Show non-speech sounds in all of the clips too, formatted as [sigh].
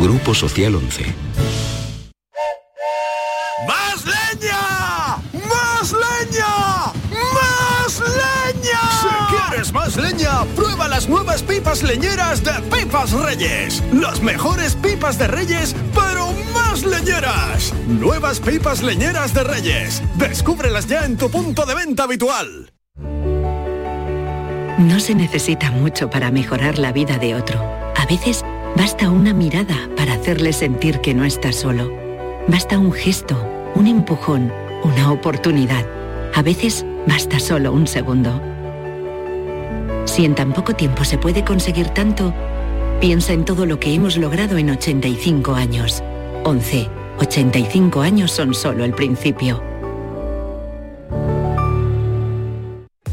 Grupo Social 11. ¡Más leña! ¡Más leña! ¡Más leña! Si quieres más leña, prueba las nuevas pipas leñeras de Pipas Reyes. Las mejores pipas de Reyes, pero más leñeras. Nuevas pipas leñeras de Reyes. Descúbrelas ya en tu punto de venta habitual. No se necesita mucho para mejorar la vida de otro. A veces basta una mirada para hacerle sentir que no está solo. Basta un gesto, un empujón, una oportunidad. A veces basta solo un segundo. Si en tan poco tiempo se puede conseguir tanto, piensa en todo lo que hemos logrado en 85 años. 11. 85 años son solo el principio.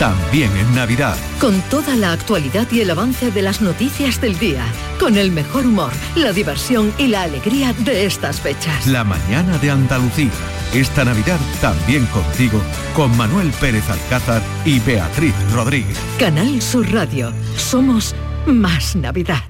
También en Navidad. Con toda la actualidad y el avance de las noticias del día. Con el mejor humor, la diversión y la alegría de estas fechas. La mañana de Andalucía. Esta Navidad también contigo, con Manuel Pérez Alcázar y Beatriz Rodríguez. Canal Sur Radio. Somos más Navidad.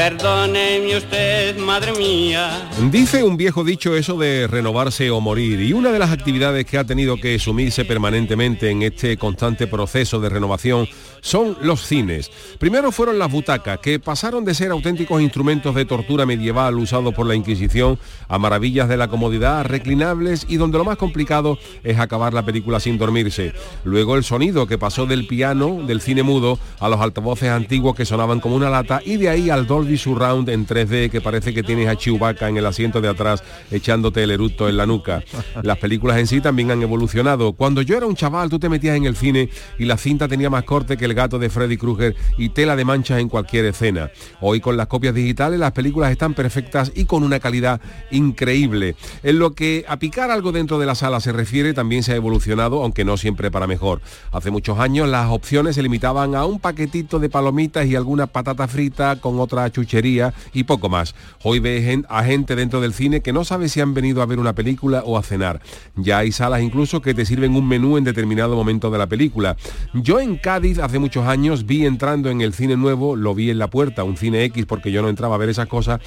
Perdóneme usted, madre mía. Dice un viejo dicho eso de renovarse o morir y una de las actividades que ha tenido que sumirse permanentemente en este constante proceso de renovación son los cines. Primero fueron las butacas, que pasaron de ser auténticos instrumentos de tortura medieval usados por la Inquisición a maravillas de la comodidad, reclinables y donde lo más complicado es acabar la película sin dormirse. Luego el sonido, que pasó del piano, del cine mudo, a los altavoces antiguos que sonaban como una lata y de ahí al Dolby Surround en 3D que parece que tienes a Chewbacca en el asiento de atrás echándote el eructo en la nuca. Las películas en sí también han evolucionado. Cuando yo era un chaval, tú te metías en el cine y la cinta tenía más corte que el gato de Freddy Krueger y tela de manchas en cualquier escena. Hoy con las copias digitales las películas están perfectas y con una calidad increíble. En lo que a picar algo dentro de la sala se refiere, también se ha evolucionado, aunque no siempre para mejor. Hace muchos años las opciones se limitaban a un paquetito de palomitas y alguna patata frita con otra chuchería y poco más. Hoy ves a gente dentro del cine que no sabe si han venido a ver una película o a cenar. Ya hay salas incluso que te sirven un menú en determinado momento de la película. Yo en Cádiz hace muchos años vi entrando en el cine nuevo, lo vi en la puerta, un cine X porque yo no entraba a ver esas cosas,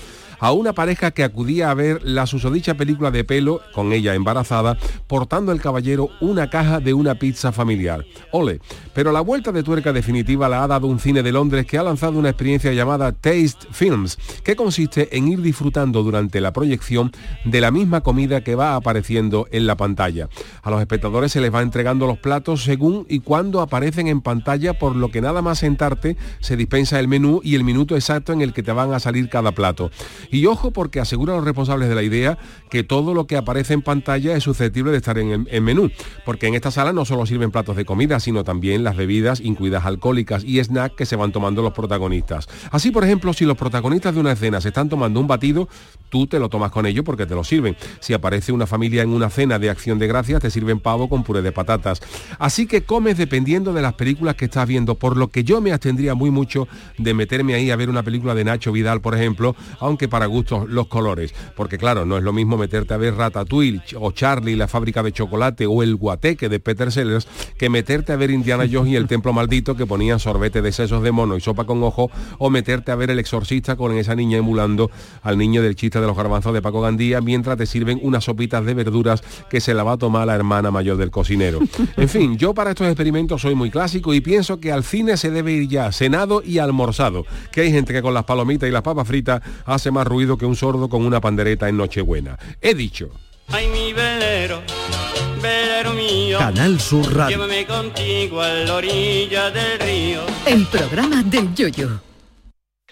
a una pareja que acudía a ver la susodicha película de pelo, con ella embarazada, portando el caballero una caja de una pizza familiar. Ole, pero la vuelta de tuerca definitiva la ha dado un cine de Londres que ha lanzado una experiencia llamada Taste Films, que consiste en ir disfrutando durante la proyección de la misma comida que va apareciendo en la pantalla. A los espectadores se les va entregando los platos según y cuando aparecen en pantalla, por lo que nada más sentarte se dispensa el menú y el minuto exacto en el que te van a salir cada plato. Y ojo porque asegura a los responsables de la idea que todo lo que aparece en pantalla es susceptible de estar en el menú, porque en esta sala no solo sirven platos de comida, sino también las bebidas, incluidas alcohólicas y snacks que se van tomando los protagonistas. Así, por ejemplo, si los protagonistas de una escena se están tomando un batido, tú te lo tomas con ellos porque te lo sirven. Si aparece una familia en una cena de acción de gracias, te sirven pavo con puré de patatas. Así que comes dependiendo de las películas que estás viendo, por lo que yo me abstendría muy mucho de meterme ahí a ver una película de Nacho Vidal, por ejemplo, aunque para gustos los colores. Porque claro, no es lo mismo meterte a ver Ratatouille o Charlie, la fábrica de chocolate o el guateque de Peter Sellers, que meterte a ver Indiana Jones y el templo maldito que ponían sorbete de sesos de mono y sopa con ojo, o meterte a ver el exorcista con esa niña emulando al niño del chiste de los garbanzos de Paco Gandía, mientras te sirven unas sopitas de verduras que se la va a tomar la hermana mayor del cocinero. En fin, yo para estos experimentos soy muy clásico y pienso que al cine se debe ir ya cenado y almorzado, que hay gente que con las palomitas y las papas fritas hace más ruido que un sordo con una pandereta en Nochebuena. He dicho. Ay, mi velero, velero mío. Canal Sur Radio. Llévame contigo a la orilla del río. El programa del yoyo.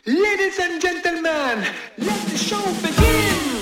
Ladies and gentlemen, let the show begin.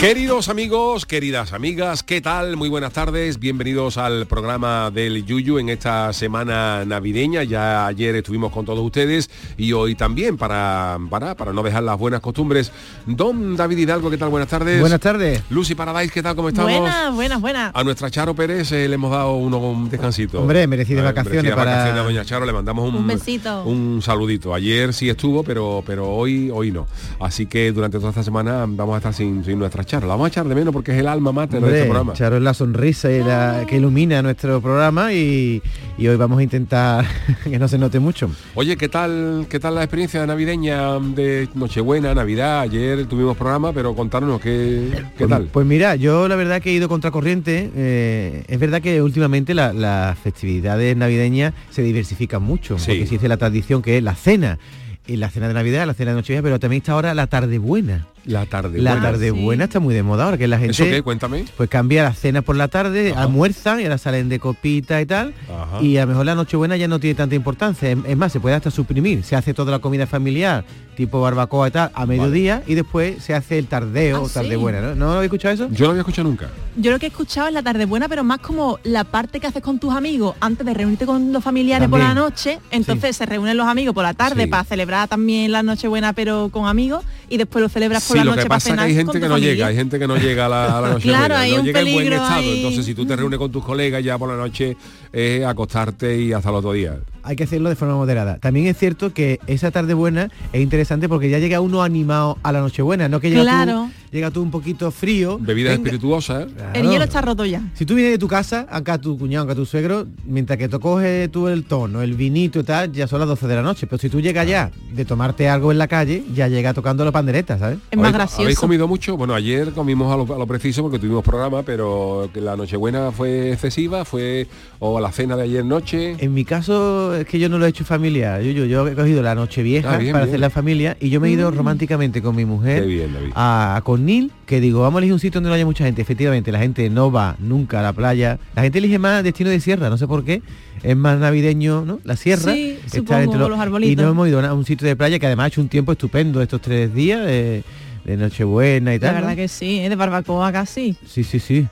Queridos amigos, queridas amigas, ¿qué tal? Muy buenas tardes, bienvenidos al programa del Yuyu en esta semana navideña. Ya ayer estuvimos con todos ustedes y hoy también para, para, para no dejar las buenas costumbres. Don David Hidalgo, ¿qué tal? Buenas tardes. Buenas tardes. Lucy Paradise, ¿qué tal? ¿Cómo estamos? Buenas, buenas, buenas. A nuestra Charo Pérez eh, le hemos dado uno, un descansito. Hombre, merecidas vacaciones merecidas para- vacaciones a Doña Charo, le mandamos un, Un besito. un saludito. Ayer sí estuvo, pero, pero hoy, hoy no. Así que durante toda esta semana vamos a estar sin, sin nuestra Charo. La vamos a echar de menos porque es el alma mater de Hombre, este programa. Charo es la sonrisa y la, que ilumina nuestro programa y, y hoy vamos a intentar [laughs] que no se note mucho. Oye, ¿qué tal, qué tal la experiencia navideña de Nochebuena, Navidad? Ayer tuvimos programa, pero contarnos qué, qué Pues- tal. Pues mira, yo la verdad que he ido contracorriente. eh, es verdad que últimamente la- las festividades navideñas se diversifican mucho, Sí. porque existe la tradición que es la cena. Y la cena de Navidad, la cena de Nochevieja, pero también está ahora la tarde buena. La tarde. La buena. tarde sí. buena está muy de moda ahora, que la gente ¿Eso qué? Cuéntame. pues cambia las cenas por la tarde, Ajá. almuerzan y ahora salen de copita y tal. Ajá. Y a lo mejor la Nochebuena ya no tiene tanta importancia. Es, más, se puede hasta suprimir. Se hace toda la comida familiar, tipo barbacoa y tal, a mediodía y después se hace el tardeo Ah, o tarde sí. buena. ¿no? ¿No habéis escuchado eso? Yo no había escuchado nunca. Yo lo que he escuchado es la tarde buena, pero más como la parte que haces con tus amigos antes de reunirte con los familiares por la noche. Entonces se reúnen los amigos por la tarde Sí. para celebrar también la noche buena, pero con amigos, y después lo celebras por Sí, la lo noche que para pasa es que cenar hay con gente que no familia. llega, hay gente que no llega a la, a la [laughs] noche Claro, hay no un llega en buen peligro estado. Entonces, si tú te reúnes con tus colegas ya por la noche, eh, acostarte y hasta el otro día. Hay que hacerlo de forma moderada. También es cierto que esa tarde buena es interesante porque ya llega uno animado a la Nochebuena, no que llega Claro. tú, llega tú un poquito frío. Bebidas espirituosas. Claro. El hielo está roto ya. Si tú vienes de tu casa, acá tu cuñado, acá tu suegro, mientras que tú coges tú el tono, el vinito y tal, ya son las 12 de la noche. Pero si tú llegas ya de tomarte algo en la calle, ya llega tocando la pandereta, ¿sabes? Es más ¿Habéis- gracioso. ¿Habéis comido mucho? Bueno, ayer comimos a lo, a lo preciso porque tuvimos programa, pero que la Nochebuena fue excesiva, fue o la cena de ayer noche. En mi caso es que yo no lo he hecho familiar. Yo, yo, yo he cogido la noche vieja Ah, bien, para bien. hacer la familia y yo me he ido románticamente con mi mujer bien, a, a Cornil, que digo, vamos a elegir un sitio donde no haya mucha gente. Efectivamente, la gente no va nunca a la playa. La gente elige más destino de sierra, no sé por qué. Es más navideño, ¿no? La sierra. Sí, está supongo, los arbolitos. Y nos hemos ido a un sitio de playa que además ha hecho un tiempo estupendo estos tres días de, de Nochebuena y La tal. verdad ¿no? que sí, ¿eh? de barbacoa casi. Sí, sí, sí.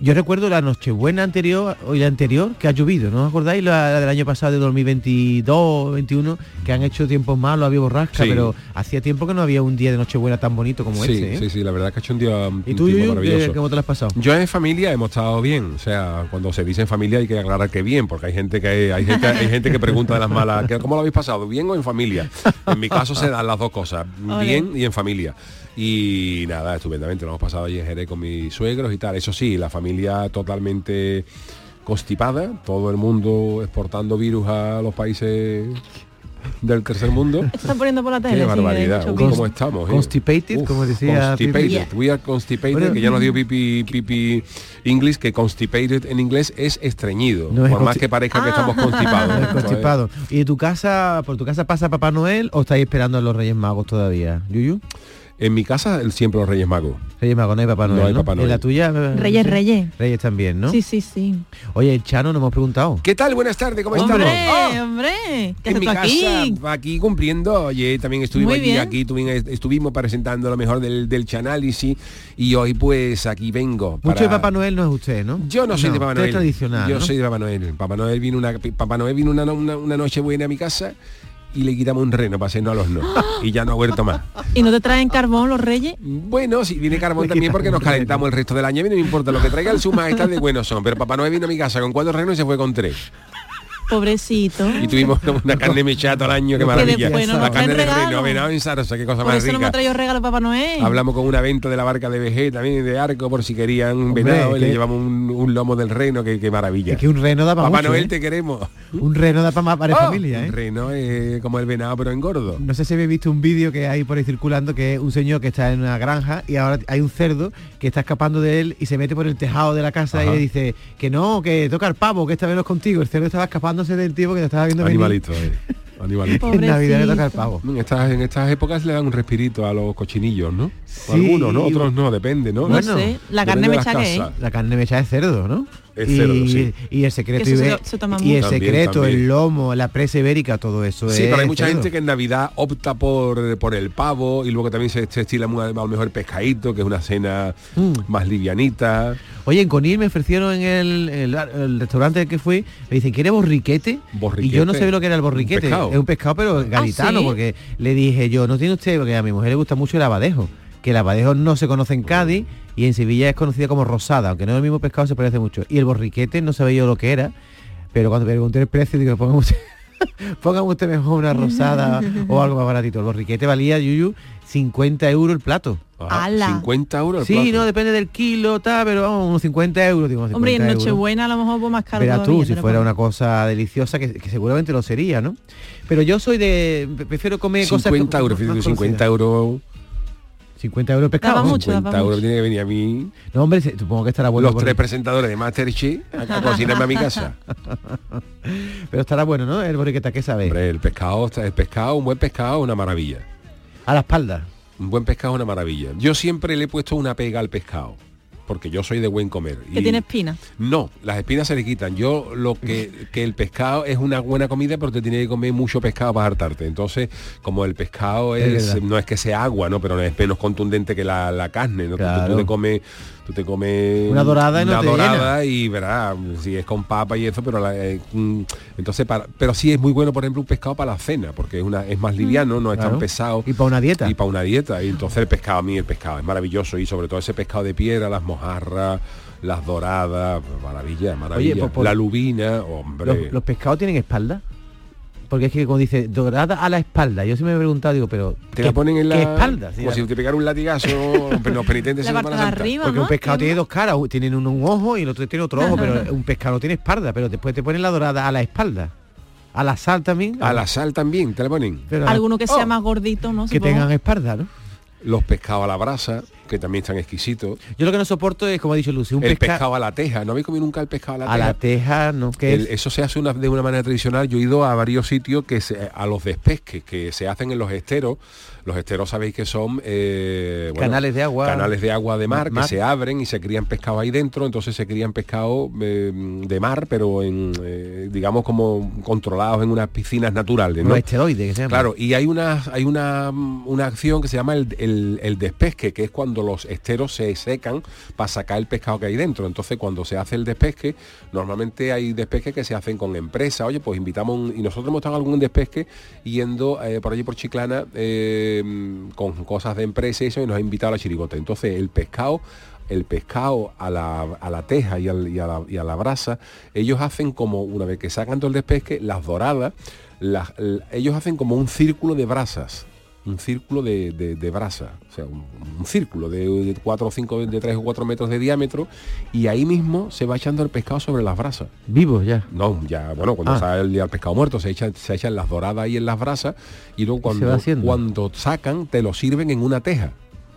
Yo recuerdo la Nochebuena anterior o la anterior que ha llovido, ¿no os acordáis? La, la del año pasado de 2022, 21, que han hecho tiempos malos, había borrasca, Sí. pero hacía tiempo que no había un día de Nochebuena tan bonito como sí, ese. ¿eh? sí, sí, la verdad es que ha hecho un día un ¿Y tú, tiempo Yuyu, maravilloso. cómo te lo has pasado? Yo en familia hemos estado bien, o sea, cuando se dice en familia hay que aclarar que bien, porque hay gente que hay gente, hay gente que pregunta de las malas, ¿qué- ¿cómo lo habéis pasado? ¿Bien o en familia? En mi caso se dan las dos cosas, bien y en familia. Y nada, estupendamente, lo hemos pasado allí en Jerez con mis suegros y tal. Eso sí, la familia totalmente constipada, todo el mundo exportando virus a los países del tercer mundo. [laughs] Están poniendo por la tele. Qué barbaridad. Uy. ¿Cómo estamos? eh? Constipated, Uf, como decía Constipated. Pipi. We are constipated, Bueno, que ya nos dio pipi, pipi English, que constipated en inglés es estreñido. No es por más consti- que parezca que Ah. estamos constipados. [laughs] No es constipado. ¿Y de tu casa, por tu casa pasa Papá Noel o estáis esperando a los Reyes Magos todavía? ¿Yuyu? En mi casa el- siempre los Reyes Magos. Reyes Magos, no hay Papá No Noel. hay Papá Noel. ¿En la tuya? eh, Reyes? Reyes. Reyes también, ¿no? Sí, sí, sí. Oye, el Chano nos hemos preguntado. ¿Qué tal? Buenas tardes, ¿cómo Hombre, estamos? ¡Oh! hombre. ¿Qué en mi casa, aquí? aquí cumpliendo, oye, también estuvimos Muy aquí, bien. aquí tuvimos, estuvimos presentando lo mejor del, del Chanálisis y hoy pues aquí vengo. Mucho de para- Papá Noel no es usted, ¿no? Yo no soy de Papá Noel. es tradicional. Yo ¿no? soy de Papá Noel. Papá Noel vino una Papá Noel vino una, una, una noche buena a mi casa y le quitamos un reno para hacernos a los no. y ya no ha vuelto más. ¿Y no te traen carbón los Reyes? Bueno, si viene carbón Le también porque nos calentamos el resto del año, a mí no me importa lo que traiga el su majestad de buenos son, pero Papá Noel vino a mi casa con cuatro renos y se fue con tres. Pobrecito. Y tuvimos una carne [laughs] mechada todo el año, qué Que maravilla. después no la carne de reno, venado en zarza, qué cosa Por más eso no me rica. ha traído regalo Papá Noel. Hablamos con una venta de la barca de VG también de arco por si querían un venado y le llevamos un, un lomo del reno, que qué maravilla. Es que un reno da para Papá mucho, Noel ¿eh? te queremos. Un reno da para más para Oh, familia, Un ¿eh? reno es como el venado pero engordo. No sé si habéis visto un vídeo que hay por ahí circulando que es un señor que está en una granja y ahora hay un cerdo que está escapando de él y se mete por el tejado de la casa Ajá. y le dice que no, que toca el pavo, que esta vez no es contigo. El cerdo estaba escapándose del tipo que te estaba viendo venir. Animalito, eh. Animalito. En Navidad le toca el pavo. En estas, en estas épocas le dan un respirito a los cochinillos, ¿no? Sí. Algunos, ¿no? Otros no, depende, ¿no? No Bueno, sé, la carne de me las chaqué. casas. La carne mecha de cerdo, ¿no? Es y, cerdo, sí. y el secreto, se se y el secreto, también. el lomo, la presa ibérica, todo eso Sí, es pero hay mucha cerdo. gente que en Navidad opta por, por el pavo y luego también se, se estila muy- a lo mejor pescadito, que es una cena Mm. más livianita. Oye, en Conil me ofrecieron en el, el- el restaurante al que fui, me dicen, ¿quiere borriquete? Borriquete. Y yo no sé lo que era el Un borriquete. pescado. Es un pescado, pero gaditano, ¿sí? porque le dije yo, no tiene usted, porque a mi mujer le gusta mucho el abadejo, que el abadejo no se conoce en Cádiz y en Sevilla es conocida como rosada, aunque no es el mismo pescado, se parece mucho. Y el borriquete no sabía yo lo que era, pero cuando me pregunté el precio, digo, póngame usted, [laughs] usted mejor una rosada o algo más baratito. El borriquete valía, Yuyu, 50 euros el plato. Ajá, ¡Hala! 50 euros el Sí, plato. no, depende del kilo, tal, pero vamos, unos 50 euros, digo, unos Hombre, y en 50 euros. Nochebuena a lo mejor más caro Verás tú, si fuera una cosa deliciosa, que, que seguramente lo sería, ¿no? Pero yo soy de... prefiero comer cosas... 50 euros, más fíjate, conocidas. 50 euros. 50 euros pescado. Daba mucho, daba 50 euros mucho. tiene que venir a mí. No, hombre, supongo que estará bueno. los tres presentadores de Masterchef a, a cocinarme a mi casa. [laughs] Pero estará bueno, ¿no? El borriqueta, ¿qué sabe? Hombre, el pescado, está- el pescado, un buen pescado, una maravilla. A la espalda. Un buen pescado, una maravilla. Yo siempre le he puesto una pega al pescado. Porque yo soy de buen comer. Que Y- tiene espina. No, las espinas se le quitan. Yo lo que, [laughs] que el pescado es una buena comida, pero te tiene que comer mucho pescado para hartarte. Entonces, como el pescado Es no es que sea agua, ¿no? Pero es menos contundente que la, la carne, ¿no? Tú- te comes, tú te comes Una dorada y no una te dorada y verás, si es con papa y eso, pero la- eh, mm, entonces para, pero sí es muy bueno, por ejemplo, un pescado para la cena, porque es una, es más liviano, no es Claro. tan pesado. Y para una dieta. Y para una dieta. Y entonces el pescado, a mí el pescado es maravilloso. Y sobre todo ese pescado de piedra, las mojarras, las doradas, maravilla, maravilla. por- por- La lubina, hombre. ¿Los, los pescados tienen espalda? Porque es que como dice, dorada a la espalda. Yo sí me he preguntado, digo, pero... te ¿qué- la ponen en la ¿Qué espalda? Sí, como si te pegara un latigazo [laughs] los penitentes La parte de Santa. arriba, Porque ¿no? un pescado tiene Tiene- dos caras, tienen un, un ojo y el otro tiene otro ojo, pero [laughs] un pescado no tiene espalda, pero después te ponen la dorada a la espalda. A la sal también. A la sal también, te la ponen. pero Alguno que sea Oh. más gordito, ¿no? que Supongo. tengan espalda, ¿no? Los pescados a la brasa, que también están exquisitos. Yo lo que no soporto es, como ha dicho Lucy, un el pescado pescado a la teja. ¿No habéis comido nunca el pescado a la a teja? la teja, ¿no? Que es- eso se hace una- de una manera tradicional. Yo he ido a varios sitios que se- a los despesques que se hacen en los esteros. Los esteros sabéis que son eh, bueno, Canales de agua. canales de agua de mar, Mar. que se abren y se crían pescados ahí dentro. Entonces se crían pescados eh, de mar, pero en eh, digamos como controlados en unas piscinas naturales. ¿no? los esteroides, que se llama. Claro, y hay una, hay una, una acción que se llama el, el- el despesque, que es cuando los esteros se secan para sacar el pescado que hay dentro. Entonces, cuando se hace el despesque, normalmente hay despesques que se hacen con empresas. Oye, pues invitamos, y nosotros hemos estado algún despesque yendo eh, por allí por Chiclana eh, con cosas de empresa y eso, y nos ha invitado a la chirigota. Entonces, el pescado el pescado a la, a la teja y, a la, a la brasa, ellos hacen como, una vez que sacan todo el despesque, las doradas, las- ellos hacen como un círculo de brasas. Un círculo de, de- de brasa, o sea, un, un círculo de, de 4 o 5, de 3 o 4 metros de diámetro y ahí mismo se va echando el pescado sobre las brasas. Vivo ya. No, ya, bueno, cuando Ah. sale el, el pescado muerto se echan, se echan las doradas ahí en las brasas y luego cuando, cuando sacan te lo sirven en una teja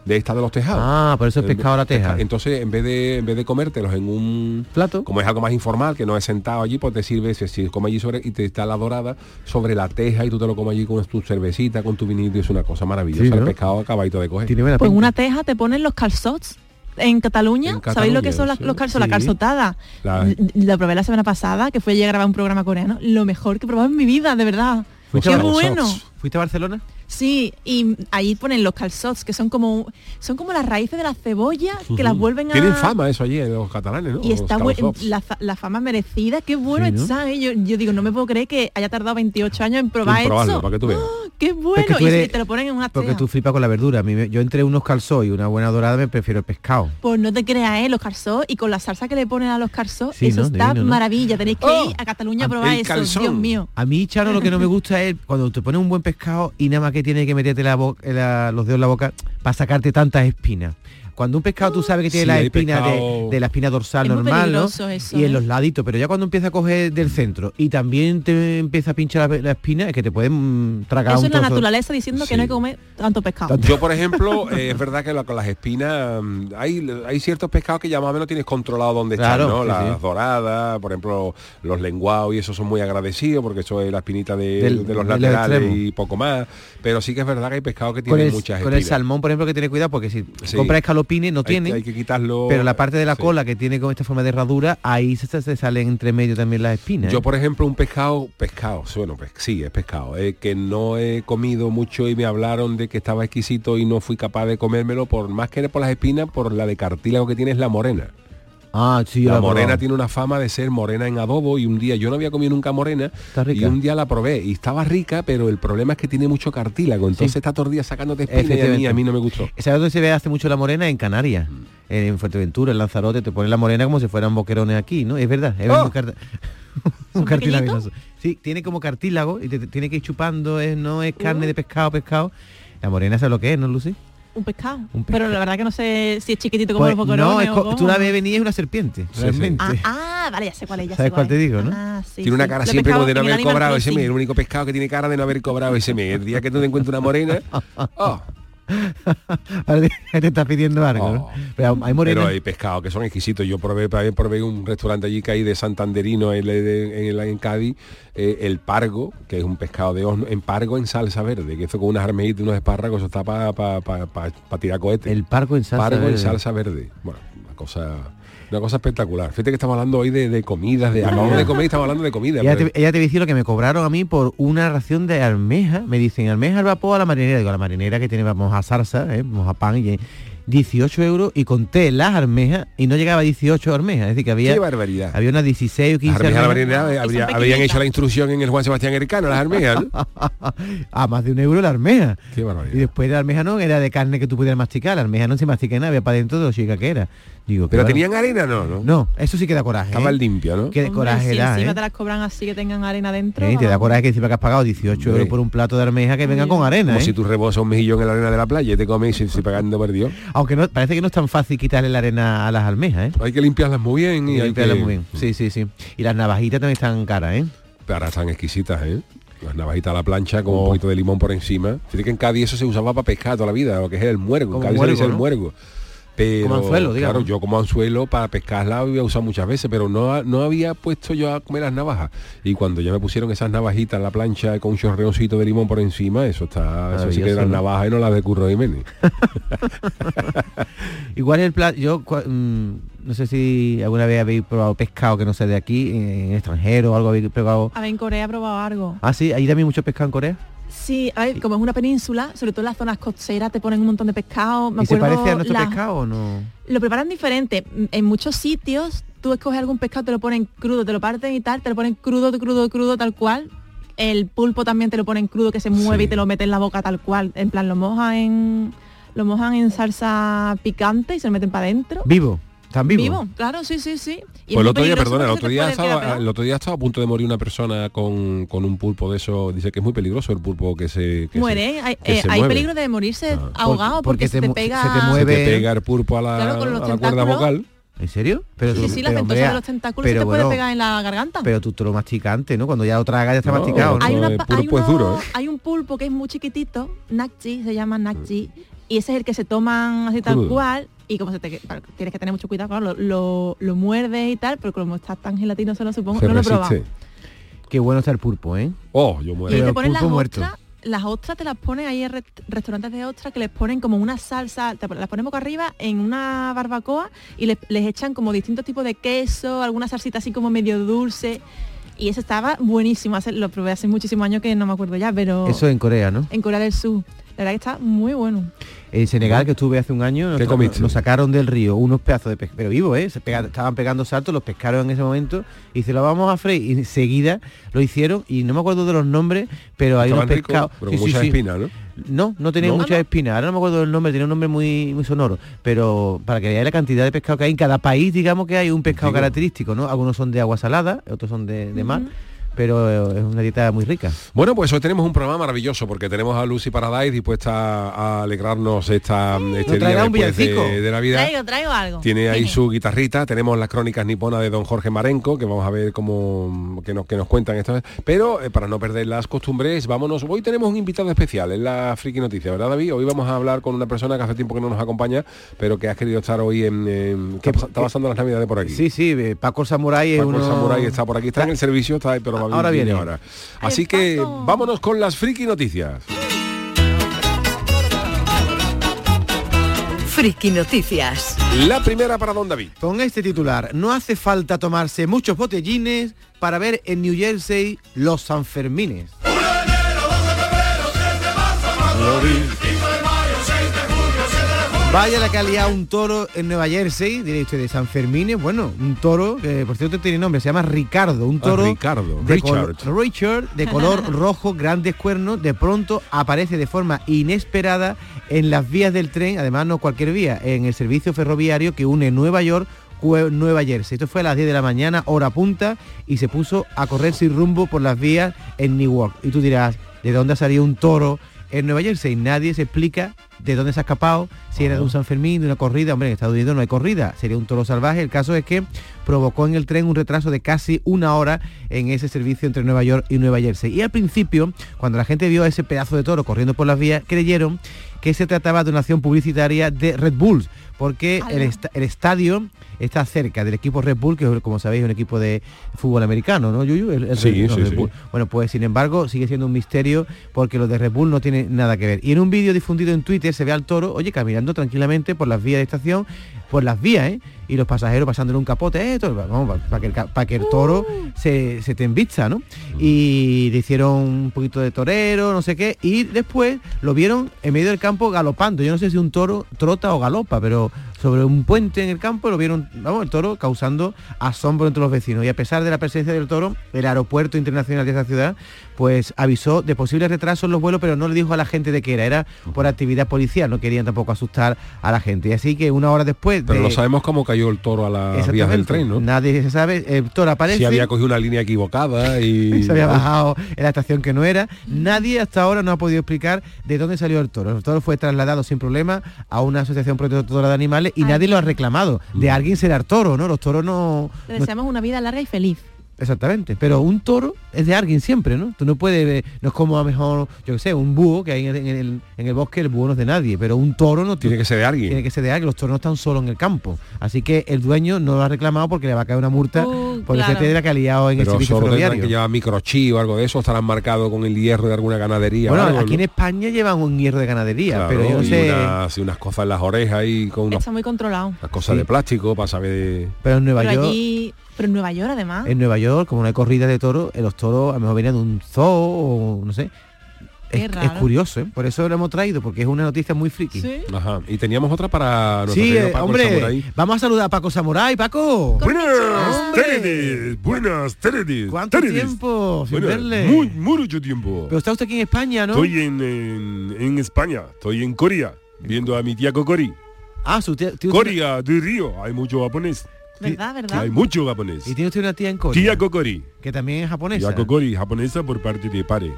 de esta de los tejados. Ah, por eso es pescado a la teja. Entonces, en vez de en vez de comértelos en un plato, como es algo más informal, que no es sentado allí, pues te sirve, si, si come allí sobre y te está la dorada sobre la teja y tú te lo comes allí con tu cervecita, con tu vinito, y es una cosa maravillosa. Sí, El pescado acabadito de coger. Pues en una teja te ponen los calzots. En Cataluña, En ¿sabéis lo que son las- los calzots? La calzotada. La- Lo probé la semana pasada, que fue allí a grabar un programa coreano. Lo mejor que he probado en mi vida, de verdad. ¿Fuiste Qué bueno. ¿Fuiste a Barcelona? Sí, y ahí ponen los calzots, que son como son como las raíces de la cebolla, que las vuelven a... Tienen fama eso allí, eh, los catalanes, ¿no? Y está la, la fama merecida, qué bueno Sí, ¿no? está, ¿eh? yo, yo digo, no me puedo creer que haya tardado 28 años en probar probarlo, eso. para que tú veas. ¡Ah, qué bueno. Es que tú y si te lo ponen en una Porque tú flipas con la verdura. A mí me- yo entre unos calzots y una buena dorada me prefiero el pescado. Pues no te creas, ¿eh? Los calzots y con la salsa que le ponen a los calzots, Sí, eso ¿no? está Divino, ¿no? maravilla. Tenéis que ir a Cataluña a probar eso, calzón. Dios mío. A mí, Chano, lo que no me gusta es cuando te pones un buen pescado y nada más que tiene que meterte la bo- la- los dedos en la boca para sacarte tantas espinas. Cuando un pescado tú sabes que tiene Sí, la espina de, pescado- de la espina dorsal Es normal, ¿no? eso, y en ¿eh? los laditos, pero ya cuando empieza a coger del centro y también te empieza a pinchar la, la espina, es que te pueden mm, tragar Eso un es la naturaleza diciendo que no hay que comer tanto pescado. Yo, por ejemplo, eh, es verdad que la- con las espinas mm, hay, hay ciertos pescados que ya más o menos tienes controlado dónde Claro, están, ¿no? sí, Las sí. doradas, por ejemplo, los lenguados y eso son muy agradecidos porque eso es la espinita de, Del- de los del laterales extremo. y poco más. pero sí que es verdad que hay pescados que Con tienen el, muchas con el espinas. salmón, por ejemplo, que tiene cuidado porque si Sí. compras no Hay tiene. hay que quitarlo, Pero la parte de la sí. cola que tiene con esta forma de herradura, ahí se, se salen entre medio también las espinas. Yo, ¿eh? por ejemplo, un pescado, pescado, bueno, pues sí, es pescado, eh, que no he comido mucho y me hablaron de que estaba exquisito y no fui capaz de comérmelo, por más que por las espinas, por la de cartílago que tiene es la morena. Ah, sí, la morena probado. tiene una fama de ser morena en adobo y un día yo no había comido nunca morena y rica. un día la probé y estaba rica, pero el problema es que tiene mucho cartílago, entonces está todo el día sacándote espinas y a mí, a mí no me gustó. ¿Sabes dónde se ve hace mucho la morena? En Canarias. Mm. En Fuerteventura, en Lanzarote, te ponen la morena como si fueran boquerones aquí, ¿no? Es verdad. Es ¡Oh! un cartilaginoso. [laughs] Sí, tiene como cartílago y te, te tiene que ir chupando, es- no es carne Uh. de pescado, pescado. La morena sabe lo que es, ¿no, Lucy? Un pescado. Un Pero la verdad que no sé si es chiquitito como Pues, los boquerones no, es o co- cómo. tú la ves venir y es una serpiente, Sí, realmente. Ah, ah, vale, ya sé cuál es. Ya ¿Sabes sé cuál te digo, no? Ah, sí, tiene una cara Lo siempre como de no haber cobrado ese mes, el único pescado que tiene cara de no haber cobrado ese mes. El día que tú te encuentres una morena, [laughs] oh, te está pidiendo algo, ¿no? Pero hay. Pero hay pescados que son exquisitos. Yo probé, probé, probé un restaurante allí que hay de Santanderino en, en, en- Cádiz, eh, el pargo, que es un pescado de horno, en pargo en salsa verde, que eso con unas armejitas y unos espárragos, eso está para tirar cohetes. El pargo en salsa Pargo verde. en salsa verde. Bueno, una cosa... Una cosa espectacular. Fíjate que estamos hablando hoy de, de comidas, de acabamos de comer y estamos hablando de comida. Ella pero- te, ella te decía lo que me cobraron a mí por una ración de almeja. Me dicen almeja al vapor a la marinera. Digo, la marinera que tiene vamos a salsa, ¿eh? vamos a pan y 18 euros y conté las almejas y no llegaba a 18 almejas. Es decir, que había, Qué barbaridad. había unas 16 o 15 Las armejas de marinera habría- habrían hecho la instrucción en el Juan Sebastián Ercano, las armejas. ¿no? [laughs] a más de un euro la almeja. Qué barbaridad. Y después de la almeja no, era de carne que tú pudieras masticar. La almeja no se mastica nada, había para adentro de lo chica que era. Digo, Pero claro. tenían arena, ¿no? No, No, eso sí que da coraje. Estaba ¿eh? limpia, ¿no? Qué Hombre, coraje si da, encima ¿eh? te las cobran así que tengan arena dentro. Eh, Te da coraje que encima que has pagado 18 Hombre. euros por un plato de almeja que venga con arena. Como ¿eh? si tú rebosas un mejillón en la arena de la playa y te comes y si pagando perdió. Aunque no, parece que no es tan fácil quitarle la arena a las almejas, ¿eh? Hay que limpiarlas muy bien y hay limpiarlas que... muy bien. Sí, sí, sí. Y las navajitas también están caras, ¿eh? Ahora están exquisitas, ¿eh? Las navajitas a la plancha con Oh. un poquito de limón por encima. Fíjate que en Cádiz eso se usaba para pescar toda la vida, lo que es el muergo. En Cádiz se le dice muergo, el muergo. Pero, Como anzuelo, digamos. Claro, yo como anzuelo para pescarla había usado muchas veces, pero no, no había puesto yo a comer las navajas. Y cuando ya me pusieron esas navajitas en la plancha con un chorreoncito de limón por encima, eso está, eso sí que eran ¿no? navajas y no las de Curro Jiménez. [laughs] Igual el plato, yo mm, no sé si alguna vez habéis probado pescado que no sea de aquí, en extranjero o algo habéis probado. A ver, en Corea he probado algo. Ah, sí, ahí también mucho pescado en Corea. Sí, como es una península, sobre todo en las zonas costeras te ponen un montón de pescado. Me ¿Y se parece a nuestro pescado o no? Lo preparan diferente. En muchos sitios tú escoges algún pescado, te lo ponen crudo, te lo parten y tal, te lo ponen crudo, crudo, crudo, tal cual. El pulpo también te lo ponen crudo, que se mueve y te lo mete en la boca tal cual. En plan, lo mojan en lo mojan en salsa picante y se lo meten para adentro. Vivo. ¿Están vivos? Vivo, claro, sí, sí, sí. Y es Pues el otro día, perdona, el otro se día, puede estaba, el otro día estaba a punto de morir una persona con, con un pulpo de eso. Dice que es muy peligroso el pulpo que se que Muere, se- hay, que eh, se hay mueve. peligro de morirse ahogado porque se te pega se te Se mueve- te pega el pulpo a la, Claro, con los a la cuerda vocal. ¿En serio? Pero Sí, tú- sí, la pero, hombre, de los tentáculos se te puede bueno, pegar en la garganta. Pero tú te lo masticas antes, ¿no? Cuando ya lo tragas ya está No, masticado. ¿no? hay, una duro, ¿eh? hay un pulpo que es muy chiquitito, Nakji, se llama Nakji, y ese es el que se toman así tal cual, y como se te claro, tienes que tener mucho cuidado, claro, lo, lo, lo muerdes y tal, pero como está tan gelatinoso lo supongo, Se no lo he probado. Qué bueno está el pulpo, ¿eh? Oh, yo Y muero. Pero te el ponen las muerto. ostras, las ostras te las ponen ahí en re- restaurantes de ostras que les ponen como una salsa, te las ponen boca arriba en una barbacoa y les, les echan como distintos tipos de queso, alguna salsita así como medio dulce. Y eso estaba buenísimo, hace- lo probé hace muchísimos años que no me acuerdo ya, pero Eso en Corea, ¿no? en Corea del Sur. La verdad que está muy bueno. En Senegal, que estuve hace un año, nos, nos sacaron del río unos pedazos de pescado, pero vivo, ¿eh? Se pega- estaban pegando saltos, los pescaron en ese momento y se lo vamos a freír. Y enseguida lo hicieron y no me acuerdo de los nombres, pero hay unos pescados... pero Sí, con sí, mucha sí. espina, ¿no? No, no tenía ¿No? muchas espinas. Ahora no me acuerdo del nombre, tenía un nombre muy, muy sonoro. Pero para que veáis la cantidad de pescado que hay en cada país, digamos que hay un pescado Digo. característico, ¿no? Algunos son de agua salada, otros son de, de mar. Pero eh, es una dieta muy rica. Bueno, pues hoy tenemos un programa maravilloso porque tenemos a Lucy Paradise dispuesta a alegrarnos esta, este día traerá un después de, de Navidad. Traigo, traigo algo. Tiene ahí Dime. su guitarrita, tenemos las crónicas niponas de don Jorge Marenco, que vamos a ver cómo que nos, que nos cuentan esto. Pero eh, para no perder las costumbres, vámonos. Hoy tenemos un invitado especial en la Friki Noticia, ¿verdad David? Hoy vamos a hablar con una persona que hace tiempo que no nos acompaña, pero que ha querido estar hoy en... en- está pasando las navidades por aquí. Sí, sí, eh, Paco Samurai es Paco uno... Samurai está por aquí, está en el servicio, está, pero va- Ahora viene. ahora. Ay, Así que vámonos con las Friki Noticias. Friki Noticias. La primera para don David. Con este titular, no hace falta tomarse muchos botellines para ver en New Jersey los Sanfermines. Vaya la que ha liado un toro en Nueva Jersey, diré usted, de San Fermín, bueno, un toro que por cierto tiene nombre, se llama Ricardo, un Ah, toro Ricardo, de Richard. Richard, de color [laughs] rojo, grandes cuernos, de pronto aparece de forma inesperada en las vías del tren, además no cualquier vía, en el servicio ferroviario que une Nueva York Nueva Jersey. Esto fue a las 10 de la mañana, hora punta, y se puso a correr sin rumbo por las vías en Newark. Y tú dirás, ¿de dónde ha salido un toro en Nueva Jersey? Nadie se explica de dónde se ha escapado, si era de un San Fermín, de una corrida. Hombre, en Estados Unidos no hay corrida, sería un toro salvaje. El caso es que provocó en el tren un retraso de casi una hora en ese servicio entre Nueva York y Nueva Jersey. Y al principio, cuando la gente vio a ese pedazo de toro corriendo por las vías, creyeron que se trataba de una acción publicitaria de Red Bulls, porque el, esta- el estadio está cerca del equipo Red Bull, que como sabéis es un equipo de fútbol americano, ¿no, Yuyu? El- el Sí, Red- sí, Red sí. Bull. Bueno, pues sin embargo sigue siendo un misterio porque lo de Red Bull no tiene nada que ver. Y en un vídeo difundido en Twitter se ve al toro, oye, caminando tranquilamente por las vías de estación, por las vías, ¿eh? Y los pasajeros pasándole un capote, eh, vamos, para que, pa' que el toro se, se te envista, ¿no? Y le hicieron un poquito de torero, no sé qué, y después lo vieron en medio del campo galopando. Yo no sé si un toro trota o galopa, pero sobre un puente en el campo lo vieron, vamos, el toro causando asombro entre los vecinos. Y a pesar de la presencia del toro, el aeropuerto internacional de esa ciudad, pues avisó de posibles retrasos en los vuelos, pero no le dijo a la gente de qué era, era por actividad policial, no querían tampoco asustar a la gente. Y así que una hora después Pero no sabemos cómo cayó el toro a las vías del tren, ¿no? Nadie se sabe, el toro aparece Si había cogido una línea equivocada y... [laughs] se había bajado en la estación que no era. Nadie hasta ahora no ha podido explicar de dónde salió el toro. El toro fue trasladado sin problema a una asociación protectora de animales y Ay. nadie lo ha reclamado. Mm. De alguien será el toro, ¿no? Los toros no... Le no- deseamos una vida larga y feliz. Exactamente, pero un toro es de alguien siempre, ¿no? Tú no puedes, eh, no es como a lo mejor, yo qué sé, un búho que hay en el, en el- en el bosque, el búho no es de nadie, pero un toro no Tiene que ser de alguien. tiene que ser de alguien, los toros no están solo en el campo. Así que el dueño no lo ha reclamado porque le va a caer una multa Uh, por claro. esa piedra que ha liado en el Pero servicio solo tendrán ferroviario. que llevar microchip o algo de eso, estarán marcados con el hierro de alguna ganadería. Bueno, algo, aquí en. España llevan un hierro de ganadería, Claro, pero yo no y sé. unas, unas cosas en las orejas y con unas, Está muy controlado. unas cosas Sí. de plástico para saber... Pero en Nueva Pero York, allí, pero en Nueva York además. en Nueva York, como no hay corrida de toros, eh, los toros a lo mejor venían de un zoo o no sé. Es, es curioso, ¿eh? por eso lo hemos traído, porque es una noticia muy friki. Sí. Ajá. Y teníamos otra para nuestro Sí, querido eh, Paco hombre, Samurai. vamos a saludar a Paco Samurai, Paco. Buenas tardes, buenas tardes. ¿Cuánto tiempo sin Bueno, verle? muy, mucho tiempo. Pero está usted aquí en España, ¿no? Estoy en, en, en España, estoy en Corea, viendo a mi tía Cocori. Ah, su tía, tía- Corea del Río, hay mucho japonés. ¿Verdad, verdad? Hay mucho japonés. Y tiene usted una tía en Corea. Tía Kokori. Que también es japonesa. Tía Kokori, japonesa por parte de Pare.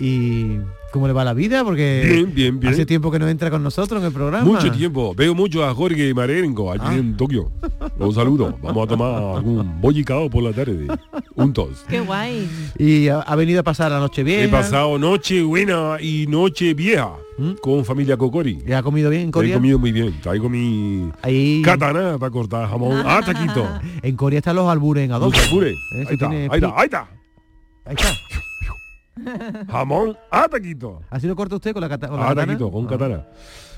¿Y cómo le va la vida? Porque Bien, bien, bien. hace tiempo que no entra con nosotros en el programa. Mucho tiempo. Veo mucho a Jorge Marengo allí Ah. en Tokio. Los saludo. Vamos a tomar algún bollicao por la tarde. Juntos. Qué guay. Y ha, ha venido a pasar la noche bien. He pasado noche buena y noche vieja con familia Kokori. ¿Y ha comido bien en He Corea? comido muy bien. Traigo mi Ahí... katana para cortar jamón. Ah, taquito. [laughs] En Corea están los albures en adobo. Los albures. Eh, si Ahí está, tiene ahí está, pi- ahí está. Ahí está. [laughs] Jamón a taquito. ¿Así lo corta usted con la, cata- con la A katana? taquito, con Ah. katana.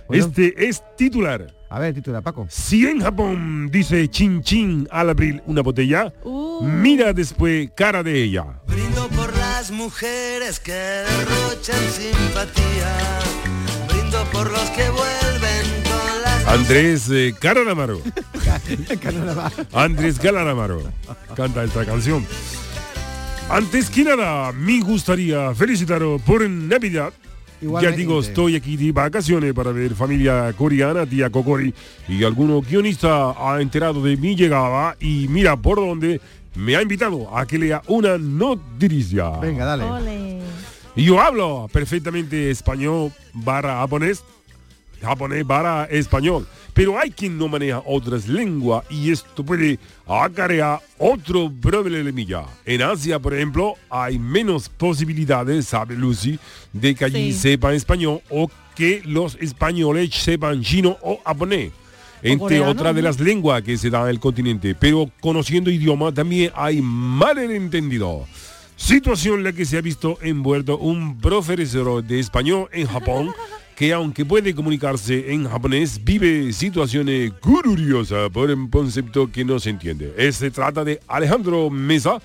Bueno. Este es titular. A ver, titular, Paco. Si en Japón dice chin chin al abrir una botella, Uh. mira después cara de ella. Brindo por las mujeres que derrochan simpatía. Brindo por los que vuelven con las... Andrés eh, Cararamaro. [laughs] Andrés Calaramaro canta esta canción. Antes que nada, me gustaría felicitaros por Navidad. Ya digo, estoy aquí de vacaciones para ver familia coreana, tía Kokori, y alguno guionista ha enterado de mi llegada y mira por dónde me ha invitado a que lea una noticia. Venga, dale. Ole. Y yo hablo perfectamente español barra japonés, japonés barra español. Pero hay quien no maneja otras lenguas y esto puede acarrear otro problemilla. En Asia, por ejemplo, hay menos posibilidades, sabe Lucy, de que allí Sí. sepan español o que los españoles sepan chino o japonés. Entre otras de las lenguas que se dan en el continente. Pero conociendo idioma también hay malentendido. Situación en la que se ha visto envuelto un profesor de español en Japón [laughs] que aunque puede comunicarse en japonés, vive situaciones curiosas por un concepto que no se entiende. Se trata de Alejandro Mesa,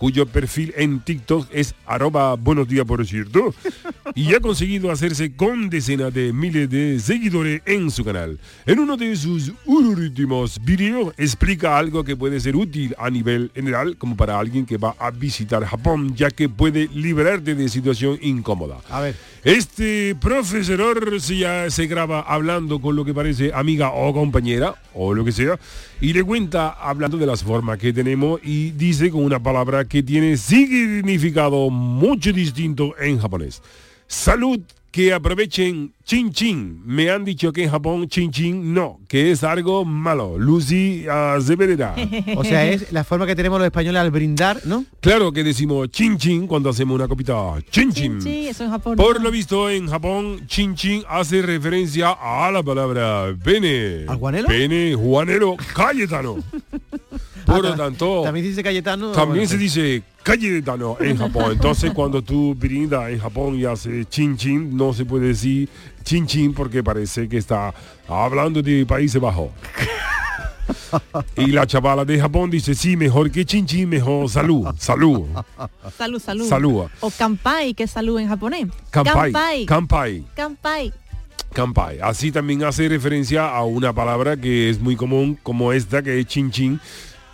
cuyo perfil en TikTok es arroba buenos días por cierto, y ha conseguido hacerse con decenas de miles de seguidores en su canal. En uno de sus últimos vídeos explica algo que puede ser útil a nivel general, como para alguien que va a visitar Japón, ya que puede liberarte de situación incómoda. A ver. Este profesor se, ya se graba hablando con lo que parece amiga o compañera, o lo que sea, y le cuenta hablando de las formas que tenemos y dice con una palabra que tiene significado mucho distinto en japonés. Salud, que aprovechen chin chin. Me han dicho que en Japón chin chin no, que es algo malo. Lucy Azevedera. [laughs] O sea, es la forma que tenemos los españoles al brindar, ¿no? Claro que decimos chin chin cuando hacemos una copita. Chin chin. Sí, eso en Japón. Por no. lo visto en Japón, chin chin hace referencia a la palabra pene. ¿Al guanelo? Pene, juanero, Cayetano. [laughs] Por lo Ah, ta- tanto, También dice Cayetano. también bueno, se dice Cayetano en Japón. Entonces cuando tú brindas en Japón y hace chin chin, no se puede decir chin chin porque parece que está hablando de Países Bajos. Y la chavala de Japón dice, sí, mejor que chin chin, mejor salud, salud, Salud, salud. salud. O kampai, que es salud en japonés. Kampai, Kampai. kampai. Kampai. Kampai. Así también hace referencia a una palabra que es muy común como esta, que es chin chin,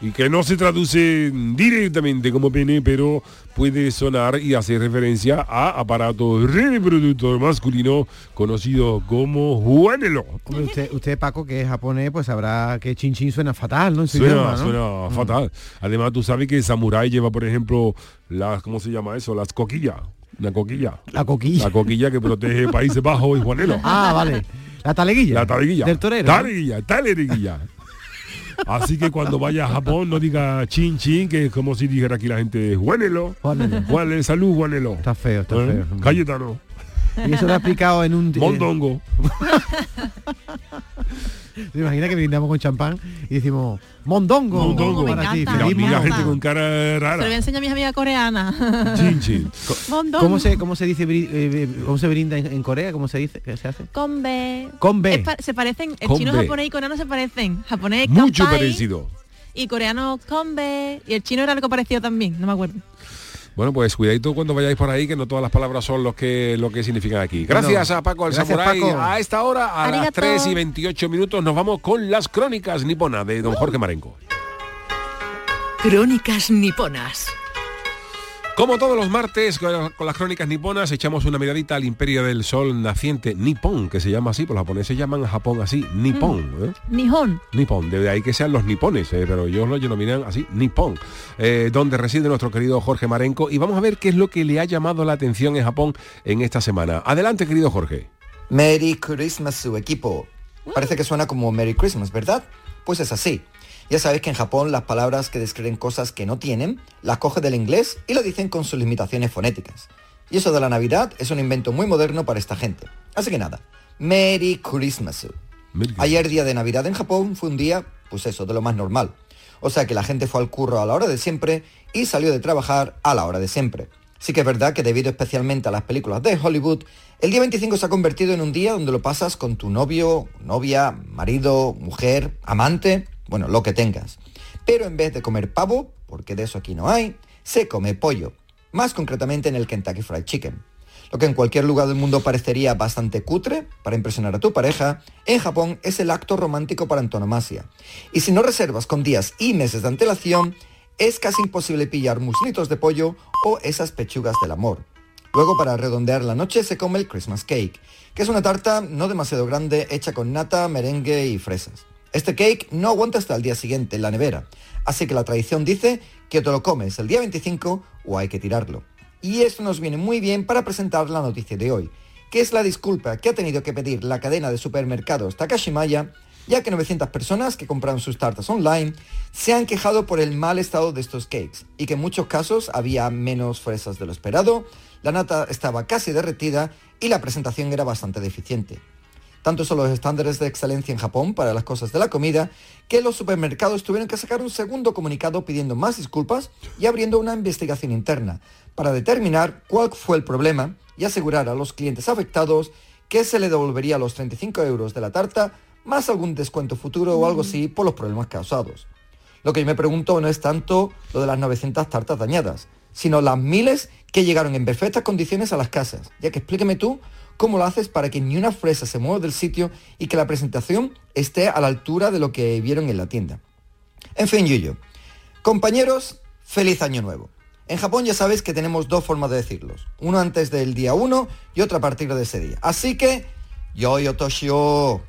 y que no se traduce directamente como pene, pero puede sonar y hacer referencia a aparato reproductor masculino conocido como juanelo. Usted, usted, Paco, que es japonés, pues sabrá que chin chin suena fatal, ¿no? En su Suena, suena Mm. fatal. Además, tú sabes que el samurái lleva, por ejemplo, las, ¿cómo se llama eso? Las coquillas. Una coquilla. La coquilla. La coquilla que protege Países Bajos y Juanelo. Ah, vale. La taleguilla. La taleguilla. Del torero. Taleguilla, taleguilla. Así que cuando vaya a Japón no diga chin chin, que es como si dijera aquí la gente Juanelo. Juanelo. Salud Juanelo. Está feo, está ¿Eh? feo. Cayetano. Y eso lo ha explicado en un... Mondongo. [laughs] ¿Te imaginas que brindamos con champán y decimos mondongo? Mondongo. Para ti, encanta. Mira, gente con cara Se lo voy a rara. enseñar a mis amigas coreanas. Chin chin. [laughs] Mondongo. ¿Cómo se, cómo se dice, bri- eh, cómo se brinda en, en Corea? ¿Cómo se dice? ¿Qué se hace? Con B. Es pa- se parecen, el Con chino, B. japonés y coreano se parecen. Japonés Mucho kampai parecido. y coreano conbe y el chino era algo parecido también, no me acuerdo. Bueno, pues cuidadito cuando vayáis por ahí, que no todas las palabras son los que, lo que significan aquí. Gracias Bueno, a Paco el gracias, Samurai. Paco. A esta hora, a las Arigato. 3 y 28 minutos, nos vamos con las crónicas niponas de don Jorge Marenco. Crónicas niponas. Como todos los martes, con las crónicas niponas, echamos una miradita al imperio del sol naciente Nippon, que se llama así, pues los japoneses llaman a Japón así, Nippon. ¿eh? Nihon. Nippon, de ahí que sean los nipones, eh, pero ellos lo denominan así, Nippon, eh, donde reside nuestro querido Jorge Marenco. Y vamos a ver qué es lo que le ha llamado la atención en Japón en esta semana. Adelante, querido Jorge. Merry Christmas su equipo. Parece que suena como Merry Christmas, ¿verdad? Pues es así. Ya sabéis que en Japón las palabras que describen cosas que no tienen, las coge del inglés y lo dicen con sus limitaciones fonéticas. Y eso de la Navidad es un invento muy moderno para esta gente. Así que nada, Merry Christmas. Ayer día de Navidad en Japón fue un día, pues eso, de lo más normal. O sea que la gente fue al curro a la hora de siempre y salió de trabajar a la hora de siempre. Sí que es verdad que debido especialmente a las películas de Hollywood, el día 25 se ha convertido en un día donde lo pasas con tu novio, novia, marido, mujer, amante, bueno, lo que tengas. Pero en vez de comer pavo, porque de eso aquí no hay, se come pollo. Más concretamente en el Kentucky Fried Chicken. Lo que en cualquier lugar del mundo parecería bastante cutre para impresionar a tu pareja, en Japón es el acto romántico para antonomasia. Y si no reservas con días y meses de antelación, es casi imposible pillar muslitos de pollo o esas pechugas del amor. Luego, para redondear la noche, se come el Christmas Cake, que es una tarta no demasiado grande hecha con nata, merengue y fresas. Este cake no aguanta hasta el día siguiente en la nevera, así que la tradición dice que te lo comes el día 25 o hay que tirarlo. Y esto nos viene muy bien para presentar la noticia de hoy, que es la disculpa que ha tenido que pedir la cadena de supermercados Takashimaya, ya que 900 personas que compraron sus tartas online se han quejado por el mal estado de estos cakes y que en muchos casos había menos fresas de lo esperado, la nata estaba casi derretida y la presentación era bastante deficiente. Tanto son los estándares de excelencia en Japón para las cosas de la comida que los supermercados tuvieron que sacar un segundo comunicado pidiendo más disculpas y abriendo una investigación interna para determinar cuál fue el problema y asegurar a los clientes afectados que se le devolvería los 35 euros de la tarta más algún descuento futuro o algo así por los problemas causados. Lo que yo me pregunto no es tanto lo de las 900 tartas dañadas, sino las miles que llegaron en perfectas condiciones a las casas. Ya que explíqueme tú cómo lo haces para que ni una fresa se mueva del sitio y que la presentación esté a la altura de lo que vieron en la tienda. En fin, Yuyo. Compañeros, feliz año nuevo. En Japón ya sabéis que tenemos dos formas de decirlos. Uno antes del día 1 y otro a partir de ese día. Así que, yo yo toshio.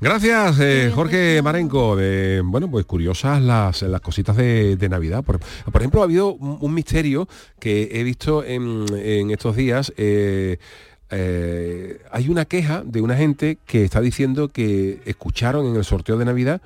Gracias, eh, Jorge Marenco. De, bueno, pues curiosas las, las cositas de, de Navidad. Por, por ejemplo, ha habido un, un misterio que he visto en, en estos días. eh, eh, hay una queja de una gente que está diciendo que escucharon en el sorteo de Navidad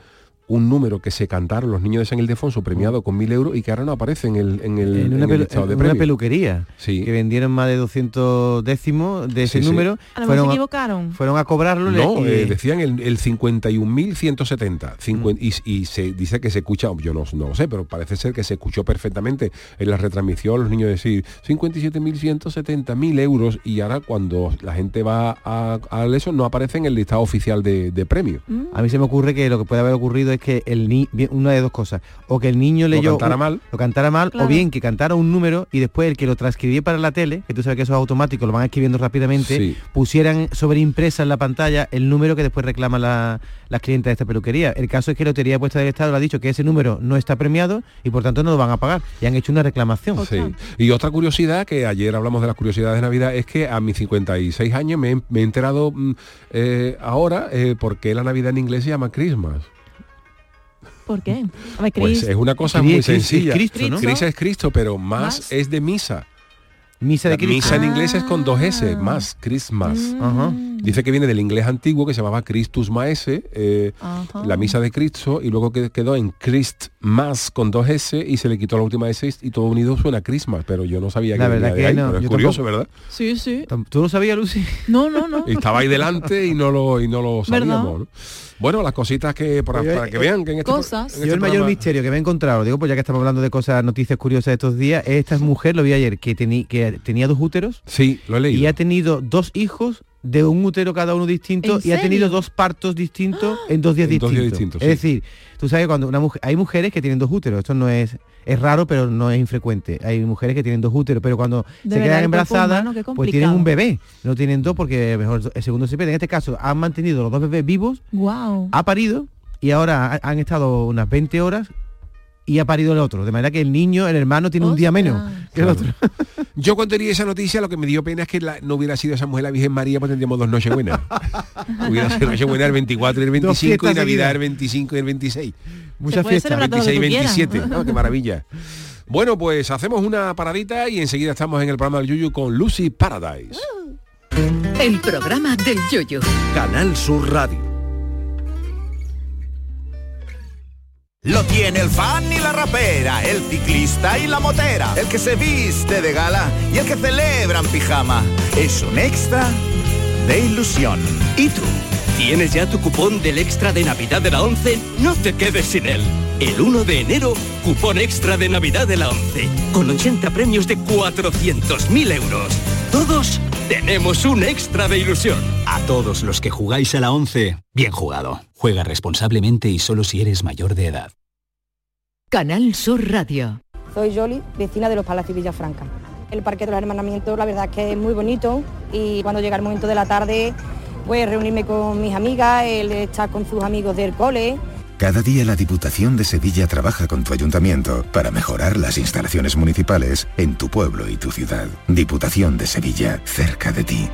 un número que se cantaron los niños de San Ildefonso premiado con mil euros y que ahora no aparece en el, en el, en una, en el pelu- listado de en una peluquería Sí. que vendieron más de 200 décimos de ese Sí, sí. número A lo mejor fueron se a, equivocaron. fueron a cobrarlo No, y- eh, decían el, el 51.170. Cincuen- Mm. y, y se dice que se escucha, yo no, no lo sé, pero parece ser que se escuchó perfectamente en la retransmisión los niños decir 57.170 mil euros y ahora cuando la gente va a, a eso no aparece en el listado oficial de, de premios. A mí se me ocurre que lo que puede haber ocurrido es que el ni una de dos cosas, o que el niño leyó cantara un- mal. lo cantara mal, Claro. o bien que cantara un número y después el que lo transcribía para la tele, que tú sabes que eso es automático, lo van escribiendo rápidamente, Sí. pusieran sobreimpresa en la pantalla el número que después reclama la, las clientas de esta peluquería. El caso es que la Lotería Puesta del Estado le ha dicho que ese número no está premiado y por tanto no lo van a pagar. Y han hecho una reclamación. Sí. Y otra curiosidad, que ayer hablamos de las curiosidades de Navidad, es que a mis 56 años me he, me he enterado mm, eh, ahora eh, por qué la Navidad en inglés se llama Christmas. ¿Por qué? A ver, Pues Chris, es una cosa muy sencilla. es Cristo, ¿no? Es Cristo, pero más, Más. es de misa. Misa de Cristo. misa en inglés es con dos S, Ah. más, Christmas. Ajá. Dice que viene del inglés antiguo que se llamaba Christus Maese, eh, la misa de Cristo, y luego que- quedó en Christ más con dos S y se le quitó la última S y todo unido suena Christmas, pero yo no sabía La que verdad venía de que ahí, no, pero es yo curioso, tampoco. ¿verdad? Sí, sí. ¿Tú lo sabías, Lucy? No, no, no. [laughs] Estaba ahí delante y no lo, y no lo sabíamos. ¿no? Bueno, las cositas que para, que eh, vean que en este, cosas. en Yo este el mayor programa- misterio que me he encontrado, digo, pues ya que estamos hablando de cosas, noticias curiosas de estos días, es esta mujer, lo vi ayer, que, que tenía dos úteros Sí, lo he leído. y ha tenido dos hijos de un útero cada uno distinto ¿En y ha tenido dos partos distintos en dos días En dos distintos. días distintos, es decir, tú sabes cuando una mujer, hay mujeres que tienen dos úteros, esto no es es raro, pero no es infrecuente. Hay mujeres que tienen dos úteros, pero cuando De se quedan embarazadas, humano, pues tienen un bebé. No tienen dos porque mejor el segundo se pierde. En este caso han mantenido los dos bebés vivos Wow. ha parido y ahora ha- han estado unas 20 horas y ha parido el otro. De manera que el niño, el hermano, tiene un día menos que el otro. Yo cuando leí esa noticia lo que me dio pena es que la- no hubiera sido esa mujer la Virgen María, pues tendríamos dos noches buenas. [laughs] hubiera sido Nochebuena el 24 y el Dos 25 y Navidad el 25 y el 26. Muchas fiestas. celebrar todo lo que 26 y tú quieras. 27. ¿no? Qué maravilla. Bueno, pues hacemos una paradita y enseguida estamos en el programa del Yuyu con Lucy Paradise. El programa del yoyo. Canal Sur Radio. Lo tiene el fan y la rapera, el ciclista y la motera, el que se viste de gala y el que celebra en pijama. Es un extra de ilusión. ¿Y tú? ¿Tienes ya tu cupón del extra de Navidad de la 11? No te quedes sin él. El 1 de enero, cupón extra de Navidad de la 11, con 80 premios de 400.000 euros. Todos tenemos un extra de ilusión. A todos los que jugáis a la 11, bien jugado. Juega responsablemente y solo si eres mayor de edad. Canal Sur Radio. Soy Yoli, vecina de los Palacios Villafranca. El Parque de los Hermanamientos, la verdad es que es muy bonito y cuando llega el momento de la tarde, pues reunirme con mis amigas, él estar con sus amigos del cole. Cada día la Diputación de Sevilla trabaja con tu ayuntamiento para mejorar las instalaciones municipales en tu pueblo y tu ciudad. Diputación de Sevilla, cerca de ti.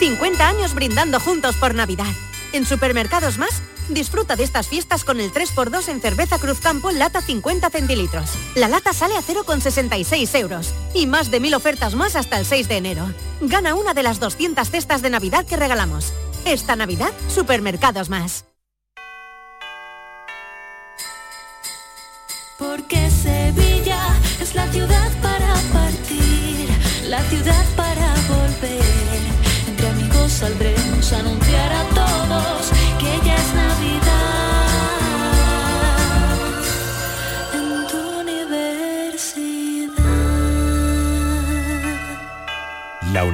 50 años brindando juntos por Navidad. En Supermercados Más, disfruta de estas fiestas con el 3x2 en cerveza Cruz Campo en lata 50 centilitros. La lata sale a 0,66 euros. Y más de mil ofertas más hasta el 6 de enero. Gana una de las 200 cestas de Navidad que regalamos. Esta Navidad, Supermercados Más. Porque Sevilla es la ciudad para partir, la ciudad para volver. Entre amigos saldremos a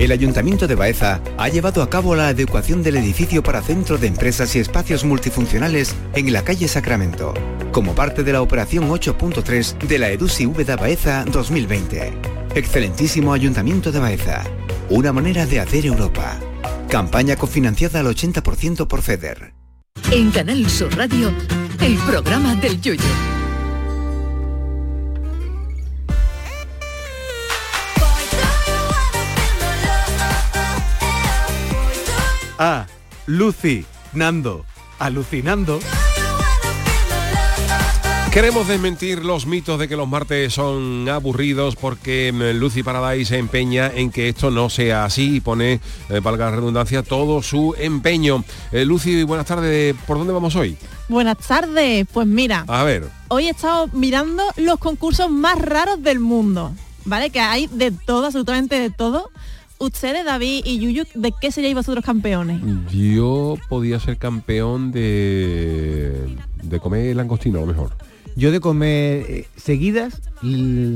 El Ayuntamiento de Baeza ha llevado a cabo la adecuación del edificio para centro de empresas y espacios multifuncionales en la calle Sacramento, como parte de la operación 8.3 de la EDUSI Úbeda Baeza 2020. Excelentísimo Ayuntamiento de Baeza. Una manera de hacer Europa. Campaña cofinanciada al 80% por FEDER. En Canal Sur Radio, el programa del yoyo. Ah, Lucy, Nando, alucinando. Queremos desmentir los mitos de que los martes son aburridos porque mm, Lucy Paradise se empeña en que esto no sea así y pone, eh, valga la redundancia, todo su empeño. Eh, Lucy, buenas tardes. ¿Por dónde vamos hoy? Buenas tardes. Pues mira, A ver. hoy he estado mirando los concursos más raros del mundo, ¿vale? Que hay de todo, absolutamente de todo. Ustedes, David y Yuyu, ¿de qué seríais vosotros campeones? Yo podía ser campeón de, de comer langostino, a lo mejor. Yo de comer eh, seguidas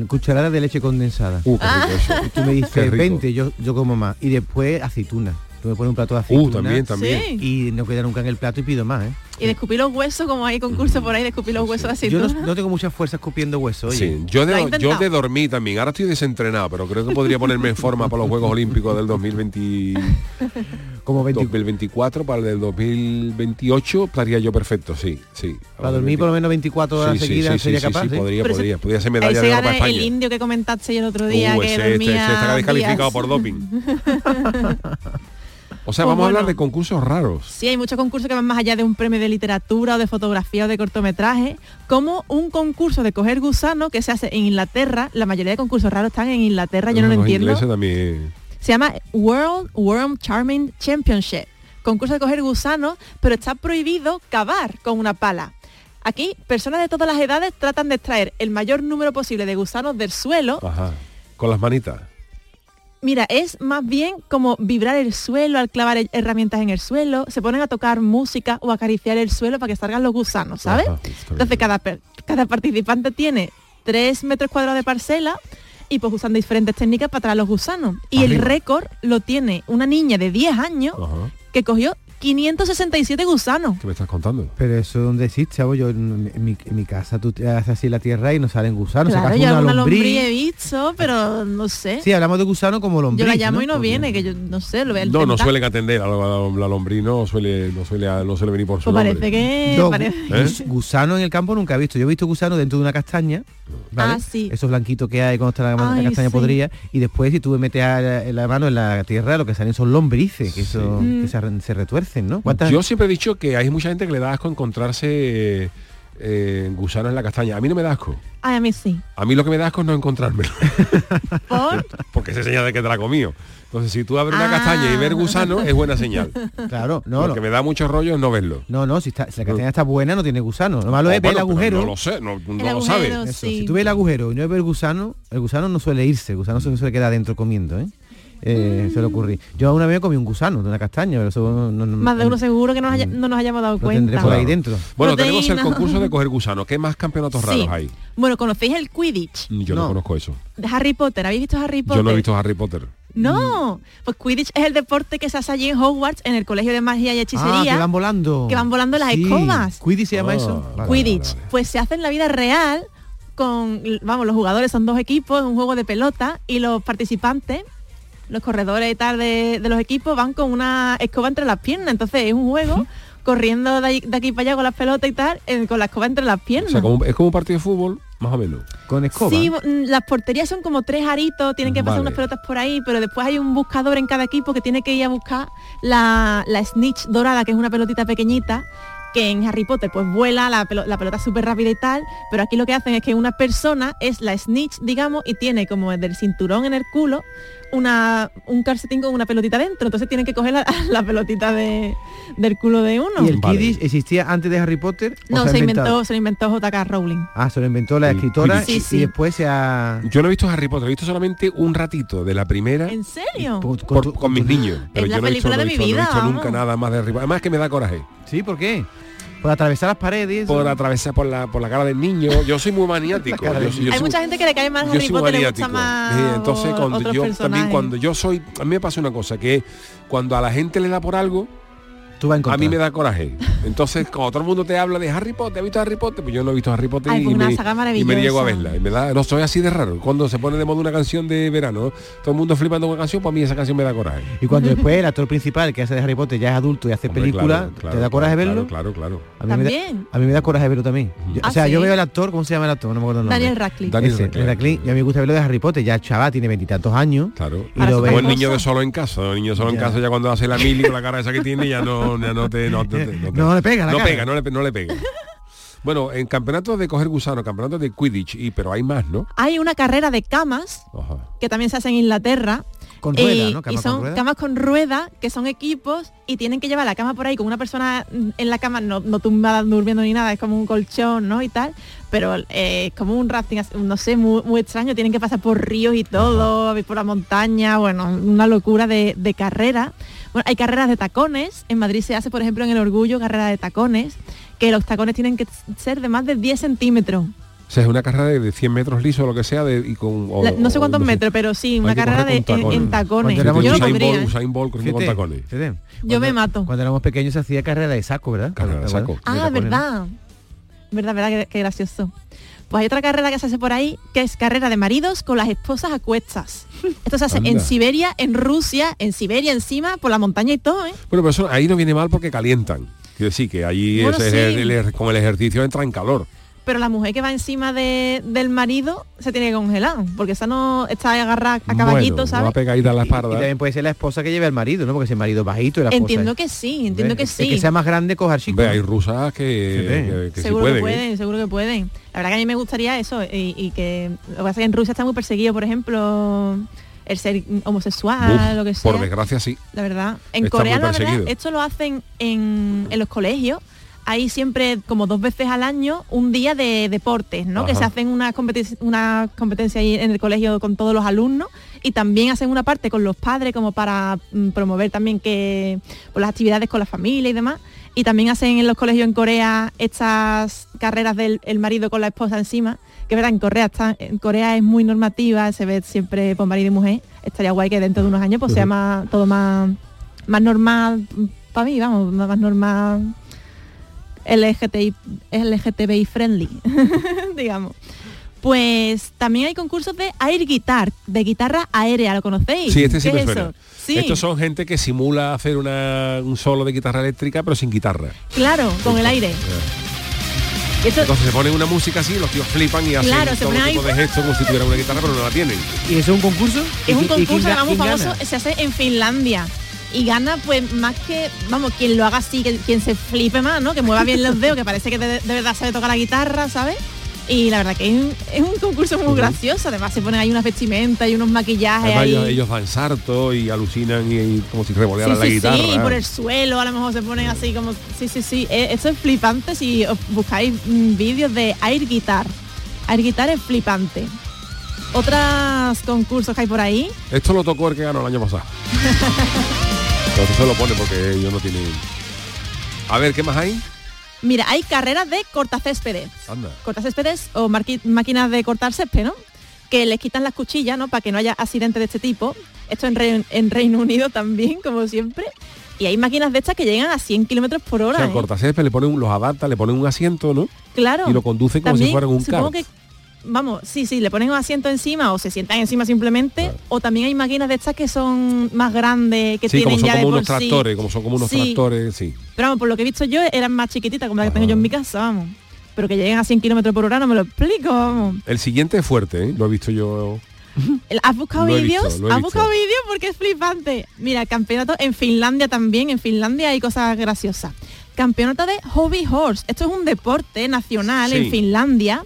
cucharadas de leche condensada. Uh, qué rico eso. Y tú me dices rico. 20, yo, yo como más. Y después aceituna. Tú me pones un plato de aceituna. Uh, también, también. Y no queda nunca en el plato y pido más, ¿eh? Y de escupir los huesos, como hay concurso por ahí de escupir los huesos así. Yo no, no tengo mucha fuerza escupiendo hueso, oye. Sí, yo ¿Lo ha de, yo de dormir también. Ahora estoy desentrenado, pero creo que podría ponerme en forma para los Juegos Olímpicos del 2020, [laughs] Como 20 2024, para el del 2028 estaría yo perfecto, sí, sí. Para dormir por lo menos 24 horas Sí, sí, seguidas sí, sí, sería sí, capaz. sí, ¿eh? podría, Pero podría. Podría ser medalla se de oro para gana el indio que comentaste el otro día Uh, que ese, este- está descalificado días. por doping. [laughs] O sea, Pues vamos a hablar bueno. de concursos raros. Sí, hay muchos concursos que van más allá de un premio de literatura o de fotografía o de cortometraje, como un concurso de coger gusano que se hace en Inglaterra. La mayoría de concursos raros están en Inglaterra, yo no lo entiendo. también. Se llama World Worm Charming Championship. concurso de coger gusanos, pero está prohibido cavar con una pala. Aquí, personas de todas las edades tratan de extraer el mayor número posible de gusanos del suelo. Ajá. Con las manitas. Mira, es más bien como vibrar el suelo al clavar her- herramientas en el suelo, se ponen a tocar música o acariciar el suelo para que salgan los gusanos, ¿sabes? Ajá, Entonces cada, cada participante tiene tres metros cuadrados de parcela y pues usan diferentes técnicas para traer los gusanos. Y el récord lo tiene una niña de 10 años Ajá. que cogió 567 gusanos. ¿Qué me estás contando? Pero eso donde existe, chavo, yo en, en mi, en mi casa tú te haces así la tierra y no salen gusanos, claro, yo una lombriz. lombriz he visto, pero no sé. Sí, hablamos de gusano como lombriz. yo la llamo y no Porque- viene, que yo no sé, lo veo el No, no suelen atender a la, a la lombriz, no suele, no suele, no suele venir por su Pues nombre. parece que... Yo, parece- gus- gusano en el campo nunca he visto. Yo he visto gusano dentro de una castaña, ¿vale? Ah, sí. Esos blanquitos que hay cuando está la, la castaña sí. podrida. Y después si tú metes a la, la mano en la tierra, lo que salen son lombrices, que, eso, Mm. que se, re- se ¿no? ¿Cuántas- Yo siempre he dicho que hay mucha gente que le da asco encontrarse eh, gusanos en la castaña. A mí no me da asco. Ay, a mí sí. A mí lo que me da asco es no encontrármelo. [laughs] ¿Por? Porque es señal de que te la comió. Entonces, si tú abres una Ah. castaña y ver gusano, es buena señal. Claro, no, lo que no. me da mucho rollo es no verlo. No, no, si, está, si la castaña está buena no tiene gusano. Lo malo Oh, es ver el agujero. No lo sé, no, no lo sabe. agujero, Eso, sí. Si tú ves el agujero y no ves el gusano, el gusano no suele irse, el gusano se suele quedar dentro comiendo, ¿eh? Eh, Suele ocurrir. Yo una vez comí un gusano de una castaña, pero eso no, no- Más de uno seguro que no, nos haya- no nos hayamos dado lo tendré cuenta. por ahí dentro. Bueno, tenemos el Proteína. concurso de coger gusanos. ¿Qué más campeonatos Sí. raros hay? Bueno, ¿conocéis el Quidditch Yo no, No. conozco eso. de Harry Potter? ¿Habéis visto Harry Potter? Yo no he visto Harry Potter. No, pues Quidditch es el deporte que se hace allí en Hogwarts, en el Colegio de Magia y Ah, Hechicería. que van volando. que van volando las Sí. escobas. Quidditch se llama Ah, eso. Vale, Quidditch. vale, vale. Pues se hace en la vida real con, vamos, los jugadores son dos equipos, es un juego de pelota y los participantes, los corredores y tal de, de los equipos van con una escoba entre las piernas. Entonces es un juego corriendo de, ahí- de aquí para allá con las pelotas y tal, eh, con la escoba entre las O piernas. sea, como- es como un partido de fútbol, más o menos. Con escoba. Sí, mm, las porterías son como tres aritos, tienen que pasar Vale. unas pelotas por ahí, pero después hay un buscador en cada equipo que tiene que ir a buscar la, la snitch dorada, que es una pelotita pequeñita, que en Harry Potter pues vuela, la, pelo- la pelota es súper rápida y tal, pero aquí lo que hacen es que una persona es la snitch, digamos, y tiene como del cinturón en el culo una, un calcetín con una pelotita dentro, entonces tienen que coger la, [laughs] la pelotita de, del culo de uno. ¿Y el Vale. Quidditch existía antes de Harry Potter? no, se inventó, se lo inventó J.K. Rowling. Ah, se lo inventó la El escritora Sí, sí. y después se ha... Yo no he visto Harry Potter, he visto solamente un ratito de la primera ¿En serio? Con- por- con mis niños. Pero la yo no he visto, película no he de mi visto- no he vida, visto nunca nada más de Harry Potter. Además que me da coraje. Sí, ¿por qué? Por atravesar las paredes. Por atravesar por la, por la cara del niño. Yo soy muy [laughs] maniático. Yo yo Hay soy- mucha gente que le cae mal yo Harry Potter, le gusta maniático. más Sí, entonces cuando yo también cuando yo soy a mí me pasa una cosa que cuando a la gente le da por algo Tú vas en a mí me da coraje entonces cuando todo el mundo te habla de Harry Potter ¿has visto Harry Potter? pues yo no he visto Harry Potter Ay, y, pues una me, saga y me niego a verla y me da, no soy así de raro cuando se pone de moda una canción de verano todo el mundo flipando con una canción pues a mí esa canción me da coraje Y cuando después el actor principal que hace de Harry Potter ya es adulto y hace Hombre, película, claro, claro, ¿te da coraje claro, verlo? claro claro A mí, me da, También. a mí me da coraje verlo también. Yo- ¿Ah, o sea, yo veo al actor, ¿cómo se llama el actor? No me acuerdo el nombre. Daniel Radcliffe. Daniel Ese, Radcliffe. Radcliffe. Y a mí me gusta verlo de Harry Potter. Ya chaval tiene veintitantos años. Claro. Y Ahora lo niño de solo en casa, el niño solo en casa ya cuando hace la mili con la cara esa que tiene ya no, [laughs] no te no, te- [laughs] no te- No le pega la no cara. pega, no le, no le pega. Bueno, en campeonatos de coger gusano, campeonatos de Quidditch, y pero hay más, ¿no? Hay una carrera de camas Ajá. que también se hace en Inglaterra. Con rueda, y, ¿no? y son con rueda. camas con rueda, que son equipos y tienen que llevar la cama por ahí con una persona en la cama, no, no tumbada durmiendo ni nada, es como un colchón, ¿no? Y tal, pero eh, es como un rafting, no sé, muy, muy extraño, tienen que pasar por ríos y todo, por la montaña, bueno, una locura de, de carrera. Bueno, hay carreras de tacones, en Madrid se hace, por ejemplo, en el Orgullo, carrera de tacones, que los tacones tienen que ser de más de 10 centímetros. O sea, es una carrera de 100 metros liso o lo que sea, de, y con... o- La- no sé o cuántos metros, pero sí, una carrera de, con en, en tacones. Yo no Usain podría. Usain con tacones. Yo me mato. Cuando éramos pequeños se hacía carrera de saco, ¿verdad? Carrera de saco. Ah, tacones, ¿no? verdad. Verdad, verdad, qué, qué gracioso. Pues hay otra carrera que se hace por ahí, que es carrera de maridos con las esposas a cuestas. Esto se hace en. Siberia, en Rusia, en Siberia encima, por la montaña y todo, ¿eh? Bueno, pero eso ahí no viene mal porque calientan. Quiero decir que allí Bueno, ese- sí. el- el- con el ejercicio entra en calor. Pero la mujer que va encima de- del marido se tiene que congelar, porque esa no está agarrada a caballito, bueno, ¿sabes? va pegadita a la Y espalda. también puede ser la esposa que lleve al marido, ¿no? Porque si el marido es bajito y la esposa Entiendo es- que sí, entiendo que El sí. que sea más grande coja chico. Ve, hay rusas que, que- que sí seguro pueden. que ¿eh? pueden, seguro que pueden. La verdad que a mí me gustaría eso y, y que lo que pasa es que en Rusia está muy perseguido, por ejemplo, el ser homosexual, Uf, lo que sea. por desgracia sí. La verdad. En Está Corea, la verdad, esto lo hacen en, en los colegios. Hay siempre como dos veces al año un día de deportes, ¿no? Que se hacen una, competi- una competencia ahí en el colegio con todos los alumnos y también hacen una parte con los padres como para mm, promover también que pues, las actividades con la familia y demás. Y también hacen en los colegios en Corea estas carreras del el marido con la esposa encima, que verdad en Corea está, en Corea es muy normativa, se ve siempre por marido y mujer. Estaría guay que dentro de unos años pues sea más, todo más, más normal para mí, vamos, más normal LGTBI, LGTBI friendly, [laughs] digamos. Pues también hay concursos de air guitar, de guitarra aérea, ¿lo conocéis? Sí, este sí ¿Qué me es suena. eso? Sí, Estos son gente que simula hacer una- un solo de guitarra eléctrica pero sin guitarra. claro, con el aire. Y esto- Entonces se ponen una música así, los tíos flipan y hacen Claro, todo tipo ahí, de gestos como si tuvieran una guitarra pero no la tienen. ¿Y eso es un concurso? es un ¿Y- y quién concurso quién famoso, se hace en Finlandia. Y gana pues más que, vamos, quien lo haga así, que, quien se flipe más, ¿no? Que mueva bien los dedos, que parece que de, de verdad sabe tocar la guitarra, ¿sabes? Y la verdad que es un, es un concurso muy gracioso, además se ponen ahí unas vestimentas y unos maquillajes Además, ahí. ellos, dan salto y alucinan y, y como si Sí, revolearan la sí, guitarra. sí, y por el suelo a lo mejor se ponen así como... Sí, sí, sí, eh, eso es flipante si os buscáis mm, vídeos de air guitar. Air guitar es flipante. Otros concursos que hay por ahí. Esto lo tocó el que ganó el año pasado. [laughs] Entonces se lo pone porque ellos no tienen... A ver, ¿qué más hay? Mira, hay carreras de cortacéspedes. Anda. Cortacéspedes o máquinas de cortar césped, ¿no? Que les quitan las cuchillas, ¿no? Para que no haya accidentes de este tipo. Esto en, Re- en Reino Unido también, como siempre. Y hay máquinas de estas que llegan a 100 kilómetros por O hora. sea, ¿eh? cortacésped le ponen, un- los adapta, le ponen un asiento, ¿no? Claro. Y lo conducen como si fueran un que vamos, sí, sí, le ponen un asiento encima o se sientan encima simplemente. O también hay máquinas de estas que son más grandes, que Sí, como tienen son ya de como por unos sí. tractores, como son como unos Sí. tractores, sí. Pero vamos, por lo que he visto yo, eran más chiquititas como la que tengo yo en mi casa, vamos. Pero que lleguen a 100 kilómetros por hora no me lo explico, vamos. El siguiente es fuerte, ¿eh? Lo he visto yo. ¿Has buscado vídeos? ¿Has buscado vídeos? Porque es flipante. Mira, campeonato en Finlandia también. En Finlandia hay cosas graciosas. Campeonato de Hobby Horse. Esto es un deporte nacional Sí. en Finlandia.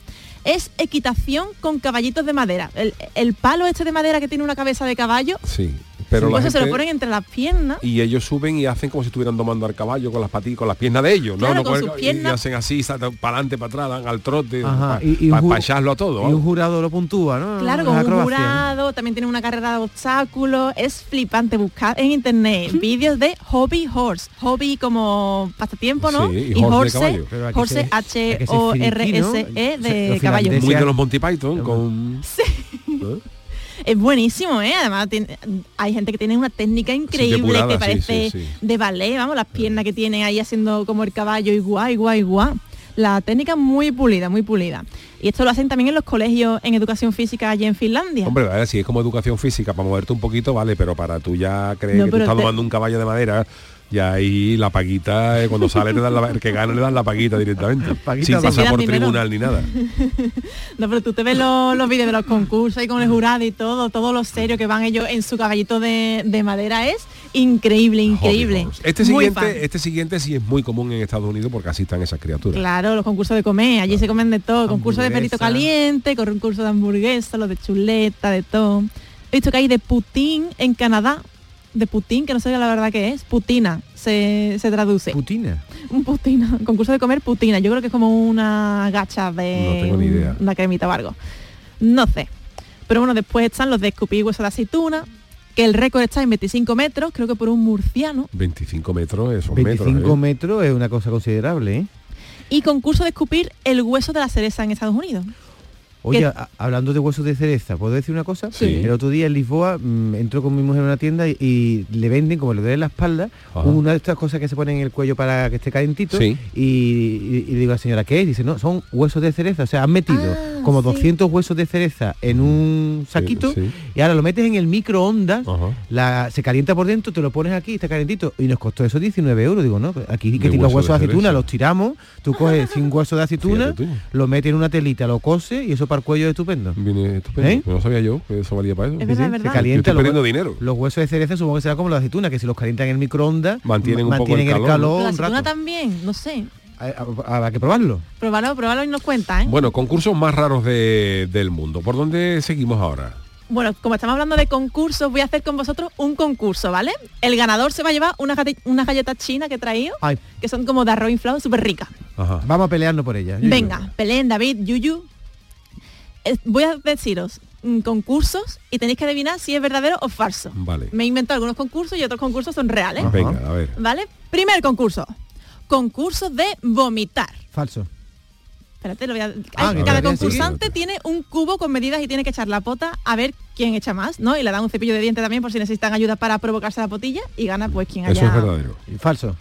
Es equitación con caballitos de madera. El, palo este de madera que tiene una cabeza de caballo, Sí. Pero pues la se lo ponen entre las piernas. y ellos suben y hacen como si estuvieran domando al caballo con las patillas, con las piernas de ellos, Claro, ¿no? no con el sus caballo, piernas. Y hacen así, para adelante, para atrás, dan al trote, Ajá, para y- y echarlo a todo. Y un jurado lo puntúa, ¿no? Claro, con un jurado, también tiene una carrera de obstáculos, es flipante buscar en internet vídeos de hobby horse, hobby como pasatiempo, ¿no? Sí, y horse de horse ser- hay H que ser O R friki, ¿no? S E de caballo. Muy de los Monty Python, con... ¿eh? Es buenísimo, ¿eh? Además tiene- hay gente que tiene una técnica increíble que parece sí, sí. de ballet, vamos, las piernas que tiene ahí haciendo como el caballo y guay, guay, guay. La técnica muy pulida, muy pulida. Y esto lo hacen también en los colegios en educación física allí en Finlandia. Hombre, ver, si es como educación física, para moverte un poquito, vale, pero para tú ya creer No, que tú estás te- tomando un caballo de madera, ya ahí la paguita, eh, cuando sale te dan la, el que gana le dan la paguita directamente. Paguita sin pasar por tribunal ni nada. [laughs] No, pero tú te ves los, los vídeos de los concursos y con el jurado y todo, todo lo serio que van ellos en su caballito de, de madera es increíble, increíble. Este Muy fan. siguiente, este siguiente sí es muy común en Estados Unidos porque así están esas criaturas. Claro, los concursos de comer, allí se comen de todo, concurso de perrito Hamburguesa. caliente, concurso de hamburguesa, los de chuleta, de todo. He visto que hay de Putin en Canadá, de Putin, que no sé la verdad que es, Putina, se, se traduce. Putina. Un putina, [laughs] concurso de comer putina. Yo creo que es como una gacha de No tengo ni idea. una cremita o algo. No sé. Pero bueno, después están los de escupir hueso de aceituna, que el récord está en 25 metros, creo que por un murciano. 25 metros, esos 25 metros. ¿eh? metros es una cosa considerable, ¿eh? Y concurso de escupir el hueso de la cereza en Estados Unidos. Oye, hablando de huesos de cereza, ¿puedo decir una cosa? Sí. El otro día en Lisboa mm, entró con mi mujer en una tienda y, y le venden, como le duele la espalda, Ajá. una de estas cosas que se ponen en el cuello para que esté calentito. Sí. Y, y- digo a la señora, ¿qué es? Dice, no, son huesos de cereza. O sea, han metido Ah, como sí. 200 huesos de cereza en un saquito sí. y ahora lo metes en el microondas, la, se calienta por dentro, te lo pones aquí, está calentito. Y nos costó eso 19 euros. Digo, no, aquí que los hueso huesos de aceituna cereza. los tiramos, tú coges [laughs] sin hueso de aceituna, lo metes en una telita, lo coses y eso para el cuello es estupendo. Viene estupendo. ¿Eh? No sabía yo que eso valía para eso. Es verdad, Se. Yo calienta estoy perdiendo dinero. los huesos de cereza supongo que será como los de aceituna, que si los calientan en el microondas Mantienen ma- un poco el calor, la un aceituna también, no sé. Ha- ha- Habrá que probarlo. Pruébalo, pruébalo y nos cuenta, ¿eh? Bueno, concursos más raros de- del mundo. ¿Por dónde seguimos ahora? Bueno, como estamos hablando de concursos, voy a hacer con vosotros un concurso, ¿vale? El ganador se va a llevar unas gate- unas galletas chinas que he traído, Ay, que son como de arroz inflado, súper ricas. vamos a pelearnos por ella. Yuyu. Venga, peleen, David, Yuyu. Eh, Voy a deciros mm, concursos y tenéis que adivinar si es verdadero o falso. Vale. Me he inventado algunos concursos y otros concursos son reales. Venga, a ver. ¿Vale? Primer concurso. Concurso de vomitar. Falso. Espérate, lo voy a... Ah, cada concursante tiene un cubo con medidas y tiene que echar la pota a ver quién echa más, ¿no? Y le dan un cepillo de diente también por si necesitan ayuda para provocarse la potilla y gana pues quien haya... Eso es verdadero. Y falso.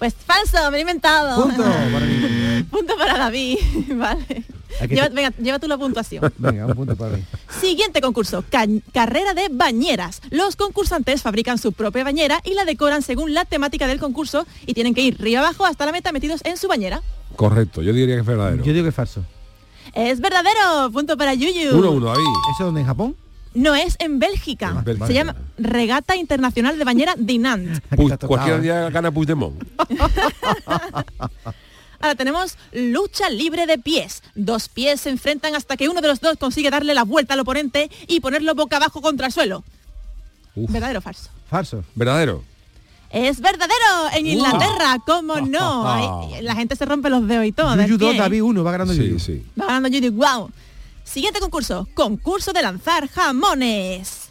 Pues falso, me lo he inventado. Punto para [laughs] mí. Punto para David, [laughs] vale. Lleva, venga, lleva tú la puntuación. [laughs] Venga, un punto para mí. Siguiente concurso, ca- carrera de bañeras. Los concursantes fabrican su propia bañera y la decoran según la temática del concurso y tienen que ir río abajo hasta la meta metidos en su bañera. Correcto, yo diría que es verdadero. Yo digo que es falso. Es verdadero, punto para Yuyu. Uno, uno, ahí. ¿Eso dónde en Japón? No es en Bélgica. En Bélgica. Se llama Regata Internacional de Bañera Dinant. [laughs] Cualquier día gana Puigdemont. [laughs] Ahora tenemos lucha libre de pies. Dos pies se enfrentan hasta que uno de los dos consigue darle la vuelta al oponente y ponerlo boca abajo contra el suelo. Uf. ¿Verdadero o falso? Falso. ¿Verdadero? Es verdadero, en Inglaterra, ¿cómo no? Ahí- la gente se rompe los dedos y todo. del Yuyu 2, pie. David 1, va ganando Sí, sí. Va ganando Judy, wow. Siguiente concurso, concurso de lanzar jamones.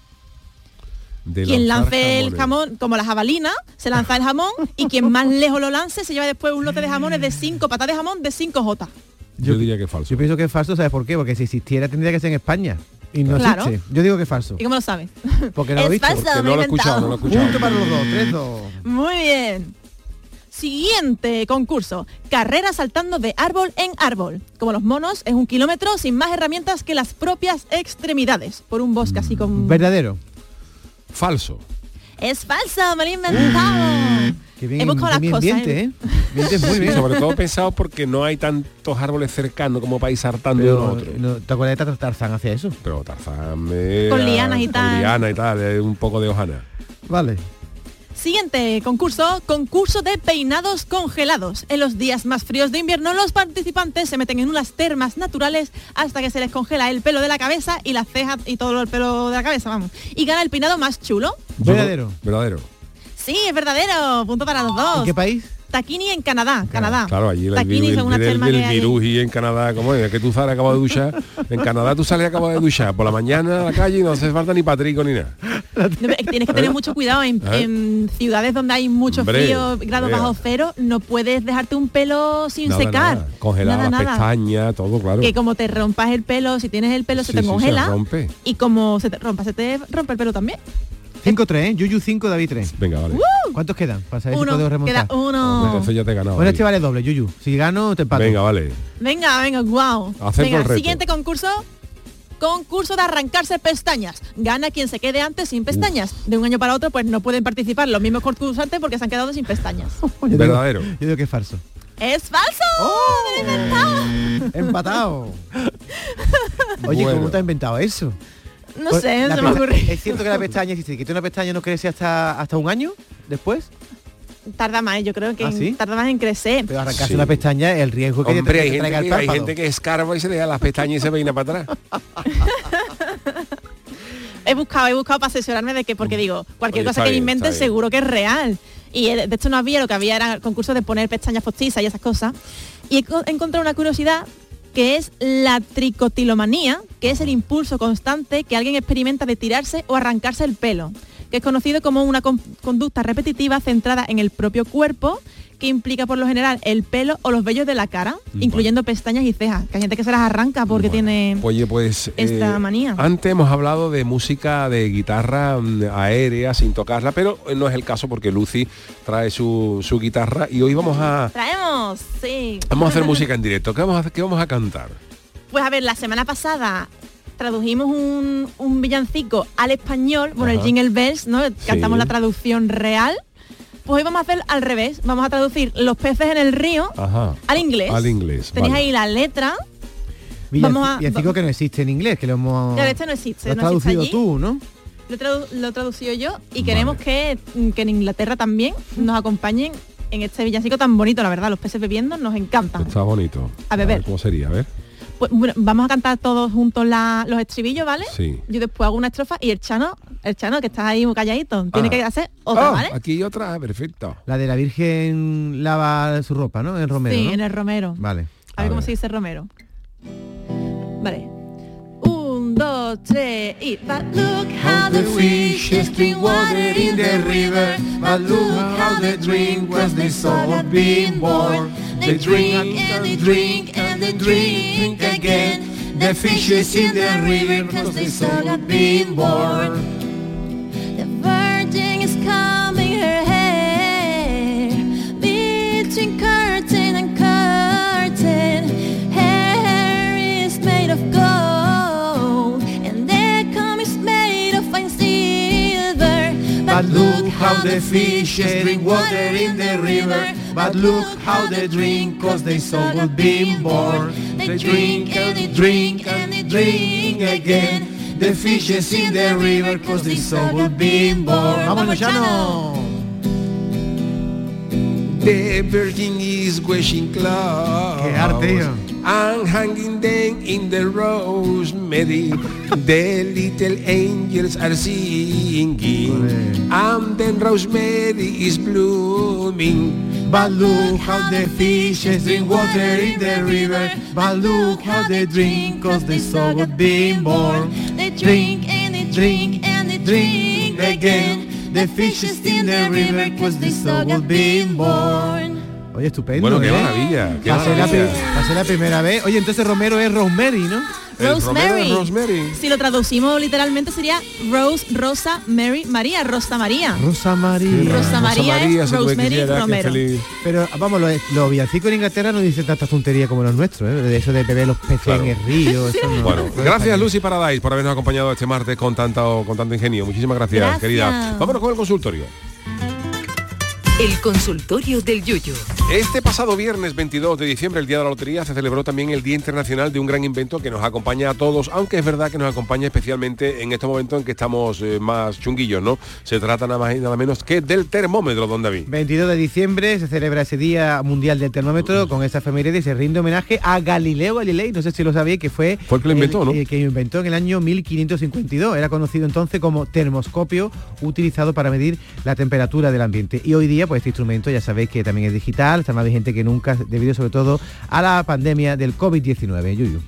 De quien lance el jamón, como la jabalina, se lanza el jamón [laughs] y quien más lejos lo lance se lleva después un lote de jamones de 5, patas de jamón de 5 J. Yo diría que es falso. Yo pienso que es falso, ¿sabes por qué? Porque si existiera tendría que ser en España. Y no Claro. existe. Yo digo que es falso. ¿Y cómo lo sabes? [laughs] Porque no lo he es visto. falso, no lo he escuchado, no lo he inventado. escuchado. Punto para los dos, 3, 2. Muy bien. Siguiente concurso. Carrera saltando de árbol en árbol. Como los monos, es un kilómetro sin más herramientas que las propias extremidades. Por un bosque así con... Verdadero. Falso. Es falso, me lo he inventado. Qué bien, He buscado qué las bien cosas, ¿eh? ¿eh? Mientes muy bien. Sobre todo pensado porque no hay tantos árboles cercanos como para ir saltando de uno a Pero, otro. no, ¿Te acuerdas de Tar- Tarzán hacia eso? Pero Tarzán me- Con lianas y con tal. lianas y tal, es un poco de hojana. Vale. Siguiente concurso, concurso de peinados congelados. En los días más fríos de invierno, los participantes se meten en unas termas naturales hasta que se les congela el pelo de la cabeza y las cejas y todo el pelo de la cabeza, vamos. Y gana el peinado más chulo. Verdadero. Verdadero. Sí, es verdadero. Punto para los dos. ¿En qué país? Taquini en Canadá, Canadá. Claro, allí el, Taquini el, el, el. Viruji en Canadá, como es, que tú sales acabas de duchar. En Canadá tú sales acabas de duchar. Por la mañana a la calle y no hace falta ni patrico ni nada. Tienes que tener mucho cuidado en, [laughs] ¿Eh? en ciudades donde hay mucho frío, grados bajo cero, no puedes dejarte un pelo sin Nada, secar. nada. Congelar Nada, pestañas, todo claro. Que como te rompas el pelo, si tienes el pelo se te sí, se congela. rompe. y como se te rompa, se te rompe el pelo también. 5-3, ¿eh? Yuyu 5, David 3. Venga, vale. ¿Cuántos quedan? Para saber si Uno, puedo remontar. queda uno. Entonces ya te he ganado. Bueno, este vale doble, Yuyu. Si gano, te empato. Venga, vale. Venga, venga, wow. Venga, el reto. siguiente concurso. Concurso de arrancarse pestañas. Gana quien se quede antes sin pestañas. De un año para otro, pues no pueden participar los mismos concursantes porque se han quedado sin pestañas. [laughs] Yo digo- Verdadero. Yo digo que es falso. ¡Es falso! ¡Me lo he inventado! Empatado. [laughs] Oye, Bueno. ¿cómo te has inventado eso? No Pues, sé, la se me ocurrió. Es cierto que la pestaña, si te quita una pestaña, no crece hasta, hasta un año después. Tarda más, yo creo que ¿Ah, en- sí? tarda más en crecer. Pero arrancarse Sí. una pestaña, el riesgo que Hombre, te, hay gente, que, hay párpado. gente que escarba y se le da las pestañas y se peina para atrás. [laughs] He buscado, he buscado para asesorarme de que, porque digo, cualquier Oye, cosa que me bien, inventen seguro que es real. Y eh, de hecho no había, lo que había era concursos de poner pestañas postizas y esas cosas. Y he co- encontrado una curiosidad que es la tricotilomanía, que es el impulso constante que alguien experimenta de tirarse o arrancarse el pelo, que es conocido como una con- conducta repetitiva centrada en el propio cuerpo, que implica por lo general el pelo o los vellos de la cara, incluyendo pestañas y cejas, que hay gente que se las arranca porque tiene... Oye, pues Esta manía. Antes hemos hablado de música de guitarra mm, aérea sin tocarla, pero no es el caso porque Lucy trae su, su guitarra y hoy vamos a Traemos, sí. vamos a hacer [laughs] música en directo. ¿Qué vamos a, hacer? ¿Qué vamos a cantar? Pues a ver, la semana pasada tradujimos un, un villancico al español, bueno, el. Jingle Bells, ¿no? Cantamos Sí. la traducción real. Pues hoy vamos a hacer al revés, vamos a traducir los peces en el río Ajá. al inglés. Al inglés. Tenéis vale. ahí la letra. Villanci- Vamos a- villancico que no existe en inglés, que lo hemos... Claro, este no existe, Lo has no existe traducido allí. tú, ¿no? Lo, he tradu- lo traducido yo y queremos que, que en Inglaterra también nos acompañen en este villancico tan bonito, la verdad. Los peces bebiendo nos encantan. Está bonito. A beber. ver, ¿Cómo sería? A ver. Pues, bueno, vamos a cantar todos juntos la- los estribillos, ¿vale? Sí. Yo después hago una estrofa y el Chano, el Chano que está ahí muy calladito, tiene Ah. que hacer otra, Ah, ¿vale? Aquí hay otra, perfecto. La de la Virgen lava su ropa, ¿no? En Romero, sí, ¿no? en el Romero. Vale. A ver cómo se dice Romero. Vale. Un, dos, tres y... But look how the fishes drink water in the river. But look how they drink was the soul of being born. They drink and they drink and they drink again. The fishes in the river cause the soul of being born. How the fishes drink water in the river. But look how they drink, cause they saw was being born. They drink and they drink and they drink again. The fishes in the river, cause they saw was being born. ¡Vámonos, Chano! The Virgin is washing clothes. Qué arte, tío. And hanging them in the rosemary. the little angels are singing. And then rosemary is blooming. But look how the fishes drink water in the river. But look how they drink, cause they saw was being born. They drink and they drink and they drink again. The fishes in the river, cause they saw was being born. Oye, estupendo. Bueno, qué ¿eh? maravilla, qué Va a ser la maravilla. la primera vez. Oye, entonces Romero es Rosemary, ¿no? Rosemary. Si lo traducimos literalmente sería Rose, Rosa, Mary, María, Rosa María. Rosa María. Rosa María es Rosemary Romero. Pero vamos, los, los villancicos en Inglaterra no dicen tantas tonterías como los nuestros, ¿eh? De eso de beber los peces Claro. en el río. [laughs] eso no- Bueno, no gracias Lucy Paradise por habernos acompañado este martes con tanto, con tanto ingenio. Muchísimas gracias, Gracias. querida. Vámonos con el consultorio. El consultorio del Yuyu. Este pasado viernes 22 de diciembre, el Día de la Lotería, se celebró también el Día Internacional de un gran invento que nos acompaña a todos, aunque es verdad que nos acompaña especialmente en estos momentos en que estamos eh, más chunguillos, ¿no? Se trata nada más y nada menos que del termómetro, don David. 22 de diciembre se celebra ese Día Mundial del Termómetro con esa efeméride y se rinde homenaje a Galileo Galilei, no sé si lo sabéis, que fue, Fue el que lo inventó, ¿no? eh, que inventó en el año 1552. Era conocido entonces como termoscopio utilizado para medir la temperatura del ambiente. Y hoy día, pues este instrumento ya sabéis que también es digital, está más vigente que nunca, debido sobre todo a la pandemia del COVID-19. Yuyu.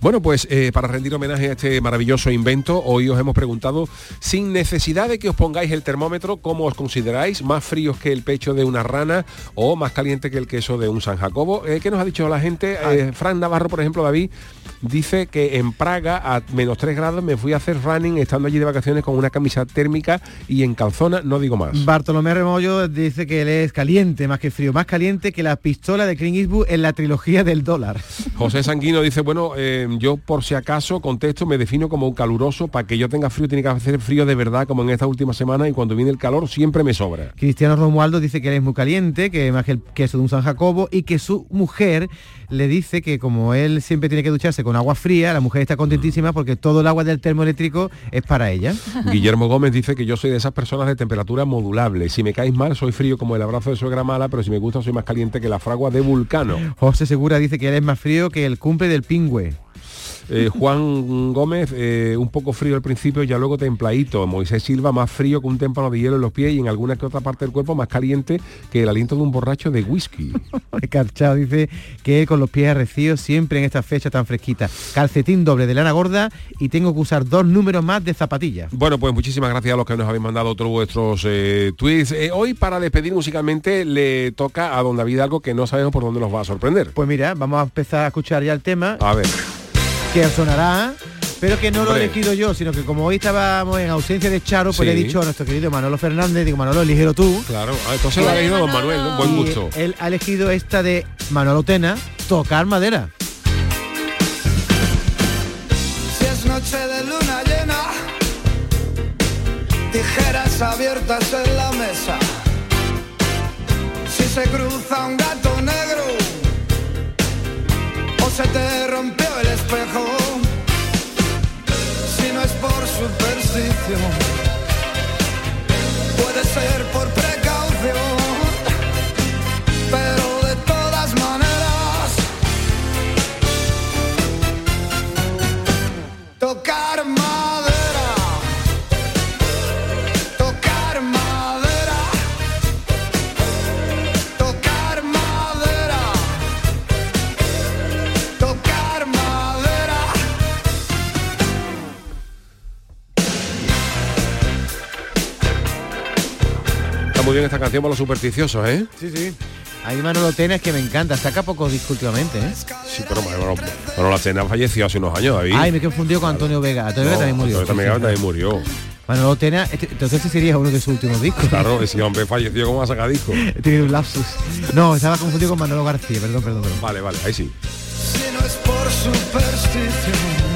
Bueno, pues eh, para rendir homenaje a este maravilloso invento, hoy os hemos preguntado, sin necesidad de que os pongáis el termómetro, ¿cómo os consideráis? ¿Más fríos que el pecho de una rana o más caliente que el queso de un San Jacobo? Eh, ¿Qué nos ha dicho la gente? Eh, Fran Navarro, por ejemplo, David, dice que en Praga, a menos 3 grados, me fui a hacer running estando allí de vacaciones con una camisa térmica y en calzona, no digo más. Bartolomé Remollo dice que él es caliente, más que frío, más caliente que la pistola de Clint Eastwood en la trilogía del dólar. [laughs] José Sanguino dice, bueno, eh, yo por si acaso contesto, me defino como un caluroso, para que yo tenga frío tiene que hacer frío de verdad como en esta última semana y cuando viene el calor siempre me sobra. Cristiano Romualdo dice que él es muy caliente, que más que el queso de un San Jacobo y que su mujer le dice que como él siempre tiene que ducharse con agua fría, la mujer está contentísima porque todo el agua del termoeléctrico es para ella. [laughs] Guillermo Gómez dice que yo soy de esas personas de temperatura modulable. Si me caes mal, soy frío como el abrazo de suegra mala, pero si me gusta, soy más caliente que la fragua de Vulcano. José Segura dice que él es más frío que el cumple del pingüe. Eh, Juan Gómez, eh, un poco frío al principio, ya luego templadito. Moisés Silva, más frío que un témpano de hielo en los pies y en alguna que otra parte del cuerpo más caliente que el aliento de un borracho de whisky. [laughs] Carchao dice que con los pies arrecidos siempre en esta fecha tan fresquita. Calcetín doble de lana gorda y tengo que usar dos números más de zapatillas. Bueno, pues muchísimas gracias a los que nos habéis mandado todos vuestros eh, tweets. Eh, hoy, para despedir musicalmente, le toca a don David algo que no sabemos por dónde nos va a sorprender. Pues mira, vamos a empezar a escuchar ya el tema, A ver. Que sonará, pero que no lo he elegido yo, sino que como hoy estábamos en ausencia de Charo, pues Sí. le he dicho a nuestro querido Manolo Fernández, digo, Manolo, eligero tú. Claro, ah, entonces lo ha elegido don Manuel, ¿no? Buen Y gusto. Él ha elegido esta de Manolo Tena, Tocar Madera. Si es noche de luna llena, tijeras abiertas en la mesa. Si se cruza un gato negro se te rompió el espejo, si no es por superstición, puede ser por esta canción para los supersticiosos, ¿eh? Sí, sí. Hay Manolo Tena es que me encanta, saca pocos discos últimamente, ¿eh? Sí, pero Manolo, Manolo Tena falleció hace unos años, David. Ay, me he confundido con Antonio Vega. Antonio Vega también murió. Antonio Vega también murió. Manolo Tena, este- entonces este sería uno de sus últimos discos. Claro, ese hombre falleció como a sacar disco. [laughs] He tenido un lapsus. No, estaba confundido con Manolo García, perdón, perdón, perdón. Vale, vale, ahí sí. Si no es por superstición,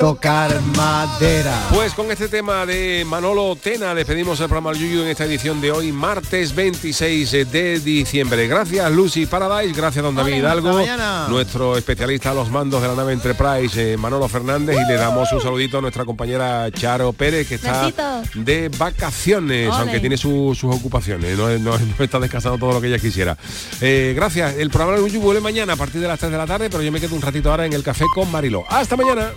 Tocar madera. Pues con este tema de Manolo Tena despedimos el programa Al Yuyu en esta edición de hoy, martes 26 de diciembre. Gracias Lucy Paradise, gracias don David Hidalgo, nuestro especialista a los mandos de la nave Enterprise, eh, Manolo Fernández, y le damos un saludito a nuestra compañera Charo Pérez, que está Besito. de vacaciones, Ole. aunque tiene su- sus ocupaciones, no, no- [laughs] no está descansando todo lo que ella quisiera. Eh, gracias, el programa Al Yuyu vuelve mañana a partir de las 3 de la tarde, pero yo me quedo un ratito ahora en el café con Mariló. Hasta mañana.